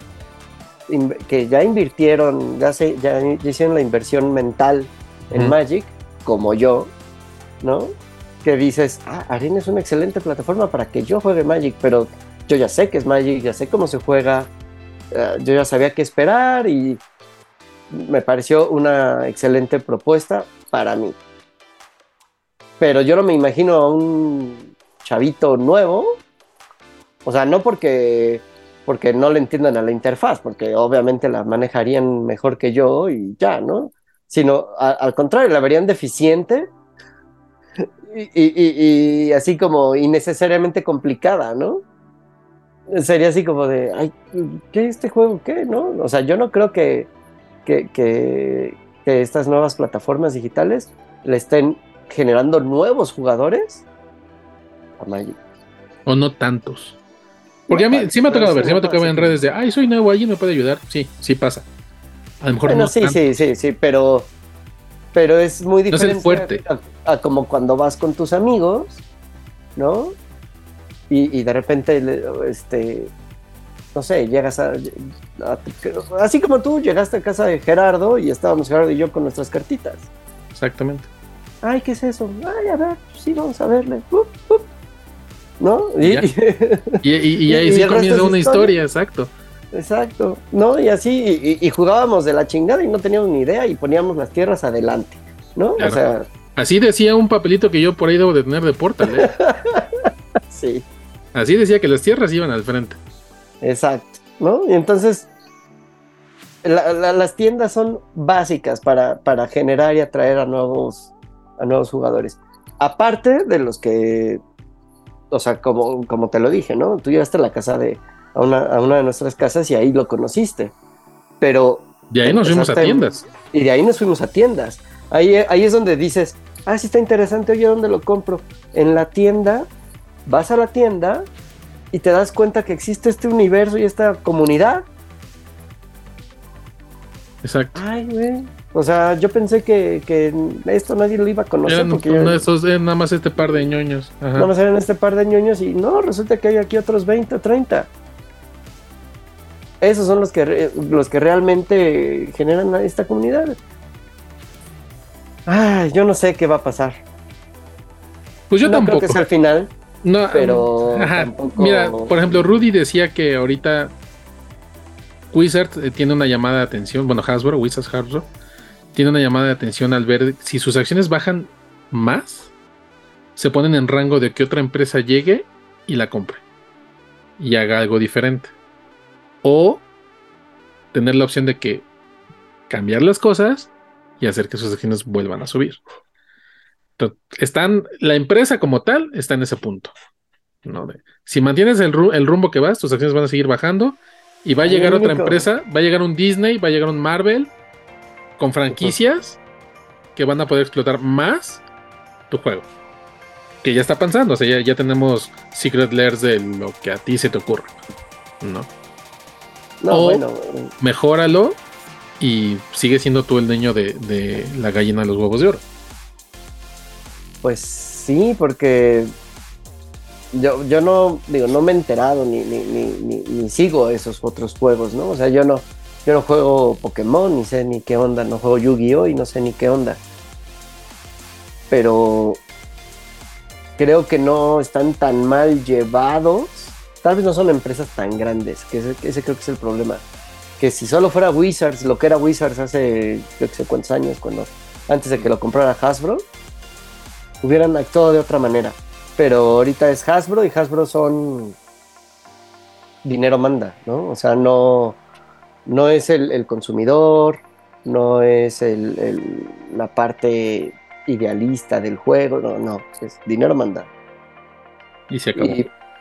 que ya invirtieron, ya, se, ya hicieron la inversión mental en mm. Magic, como yo, ¿no? que dices, ah, Arena es una excelente plataforma para que yo juegue Magic, pero yo ya sé que es Magic, ya sé cómo se juega, uh, yo ya sabía qué esperar y me pareció una excelente propuesta para mí. Pero yo no me imagino a un chavito nuevo, o sea, no porque, porque no le entiendan a la interfaz, porque obviamente la manejarían mejor que yo y ya, ¿no? Sino al contrario, la verían deficiente y, y, y, así como innecesariamente complicada, ¿no? Sería así como de, ay, ¿qué este juego? ¿Qué? ¿No? O sea, yo no creo que, que, que, que estas nuevas plataformas digitales le estén generando nuevos jugadores a Magic. O no tantos. Porque no, a mí sí me ha tocado ver, sí me ha tocado ver en redes de, ay, soy nuevo, allí me puede ayudar. Sí, sí pasa. A lo mejor bueno, no sí, sí, sí, sí, pero pero es muy diferente no es fuerte. A, a, como cuando vas con tus amigos, ¿no? Y, y de repente, este, no sé, llegas a, a, Así como tú llegaste a casa de Gerardo y estábamos Gerardo y yo con nuestras cartitas. Exactamente. Ay, ¿qué es eso? Ay, a ver, sí, vamos a verle. ¿No? Y, y, y, y ahí sí comienza una historia, exacto. Exacto, ¿no? Y así, y, y, jugábamos de la chingada y no teníamos ni idea y poníamos las tierras adelante, ¿no? Claro. O sea. Así decía un papelito que yo por ahí debo de tener de Portal, ¿eh? sí. Así decía que las tierras iban al frente. Exacto, ¿no? Y entonces, la, la, las tiendas son básicas para, para generar y atraer a nuevos, a nuevos jugadores. Aparte de los que, o sea, como, como te lo dije, ¿no? Tú llegaste a la casa de a una, a una de nuestras casas y ahí lo conociste. Pero... De ahí nos fuimos a tiendas. Y de ahí nos fuimos a tiendas. Ahí, ahí es donde dices, ah, sí está interesante, oye, ¿dónde lo compro? En la tienda, vas a la tienda y te das cuenta que existe este universo y esta comunidad. Exacto. Ay, güey. O sea, yo pensé que, que, esto nadie lo iba a conocer. Eran, porque no, esos, eran nada más este par de ñoños. Ajá. Nada más eran este par de ñoños y no, resulta que hay aquí otros 20 o 30 esos son los que, los que realmente generan esta comunidad. Ay, yo no sé qué va a pasar. Pues yo no tampoco. Creo que sea al final. No, pero. Ajá. Tampoco... Mira, por ejemplo, Rudy decía que ahorita Wizard eh, tiene una llamada de atención. Bueno, Hasbro, Wizards Hasbro, tiene una llamada de atención al ver si sus acciones bajan más, se ponen en rango de que otra empresa llegue y la compre y haga algo diferente o tener la opción de que cambiar las cosas y hacer que sus acciones vuelvan a subir. Están, la empresa como tal está en ese punto. ¿no? si mantienes el, rumbo que vas, tus acciones van a seguir bajando y va a llegar otra empresa, va a llegar un Disney, va a llegar un Marvel con franquicias que van a poder explotar más tu juego. Que ya está pensando, o sea, ya, tenemos Secret Lairs de lo que a ti se te ocurra, ¿no? No, bueno. Mejóralo y sigue siendo tú el dueño de, la gallina de los huevos de oro. Pues sí, porque yo, yo no, digo, no me he enterado ni, ni, ni, sigo esos otros juegos, ¿no? O sea, yo no, yo no juego Pokémon, ni sé ni qué onda, no juego Yu-Gi-Oh! y no sé ni qué onda. Pero creo que no están tan mal llevados. Tal vez no son empresas tan grandes, que ese creo que es el problema que si solo fuera Wizards, lo que era Wizards hace, yo que sé cuántos años, cuando antes de que lo comprara Hasbro, hubieran actuado de otra manera. Pero ahorita es Hasbro y Hasbro son dinero manda, ¿no? O sea, no, no es el, consumidor, no es el, la parte idealista del juego, no, no, es dinero manda. Y se acabó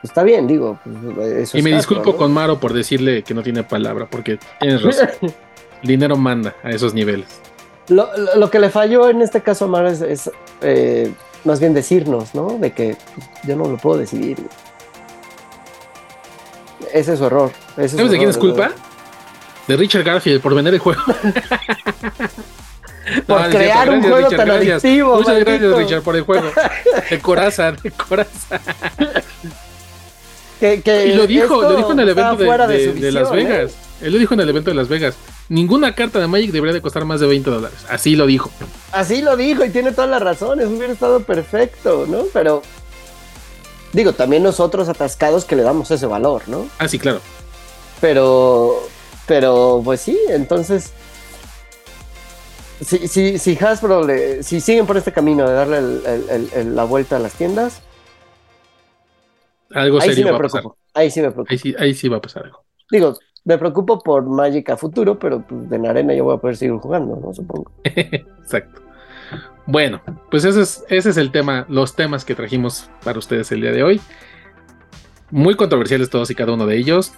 está bien, digo. Pues, y me disculpo con Maro por decirle que no tiene palabra, porque tienes razón. dinero manda a esos niveles. Lo, que le falló en este caso a Maro es, eh, más bien decirnos, ¿no? De que pues, yo no lo puedo decidir. Ese es su error. ¿Sabes de quién es culpa? De Richard Garfield por vender el juego. por crear un juego tan adictivo. Muchas gracias, Richard, por el juego. De corazón, de corazón y lo dijo, lo dijo en el evento de, Las ¿eh? Él lo dijo en el evento de Las Vegas. Ninguna carta de Magic debería de costar más de 20 dólares. Así lo dijo. Así lo dijo y tiene todas las razones. Hubiera estado perfecto, ¿no? Pero digo, también nosotros atascados que le damos ese valor, ¿no? Ah, sí, claro. Pero, pero, pues sí, entonces, si, si, si Hasbro, le, si siguen por este camino de darle la vuelta a las tiendas, algo ahí serio sí me preocupo. Ahí sí me preocupo. Ahí sí, va a pasar algo. Digo, me preocupo por Magic a futuro, pero pues, en arena yo voy a poder seguir jugando, ¿no? Supongo. Exacto. Bueno, pues ese es, ese es el tema, los temas que trajimos para ustedes el día de hoy. Muy controversiales todos y cada uno de ellos.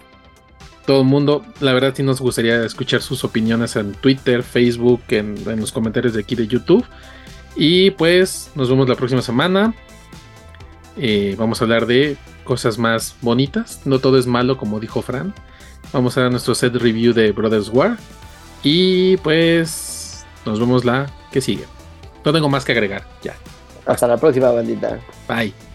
Todo el mundo, la verdad sí nos gustaría escuchar sus opiniones en Twitter, Facebook, en, en los comentarios de aquí de YouTube. Y pues nos vemos la próxima semana. Eh, vamos a hablar de cosas más bonitas. No todo es malo, como dijo Fran. Vamos a dar nuestro set review de Brothers War. Y pues nos vemos la que sigue. No tengo más que agregar. Ya. Hasta la próxima, bandita. Bye.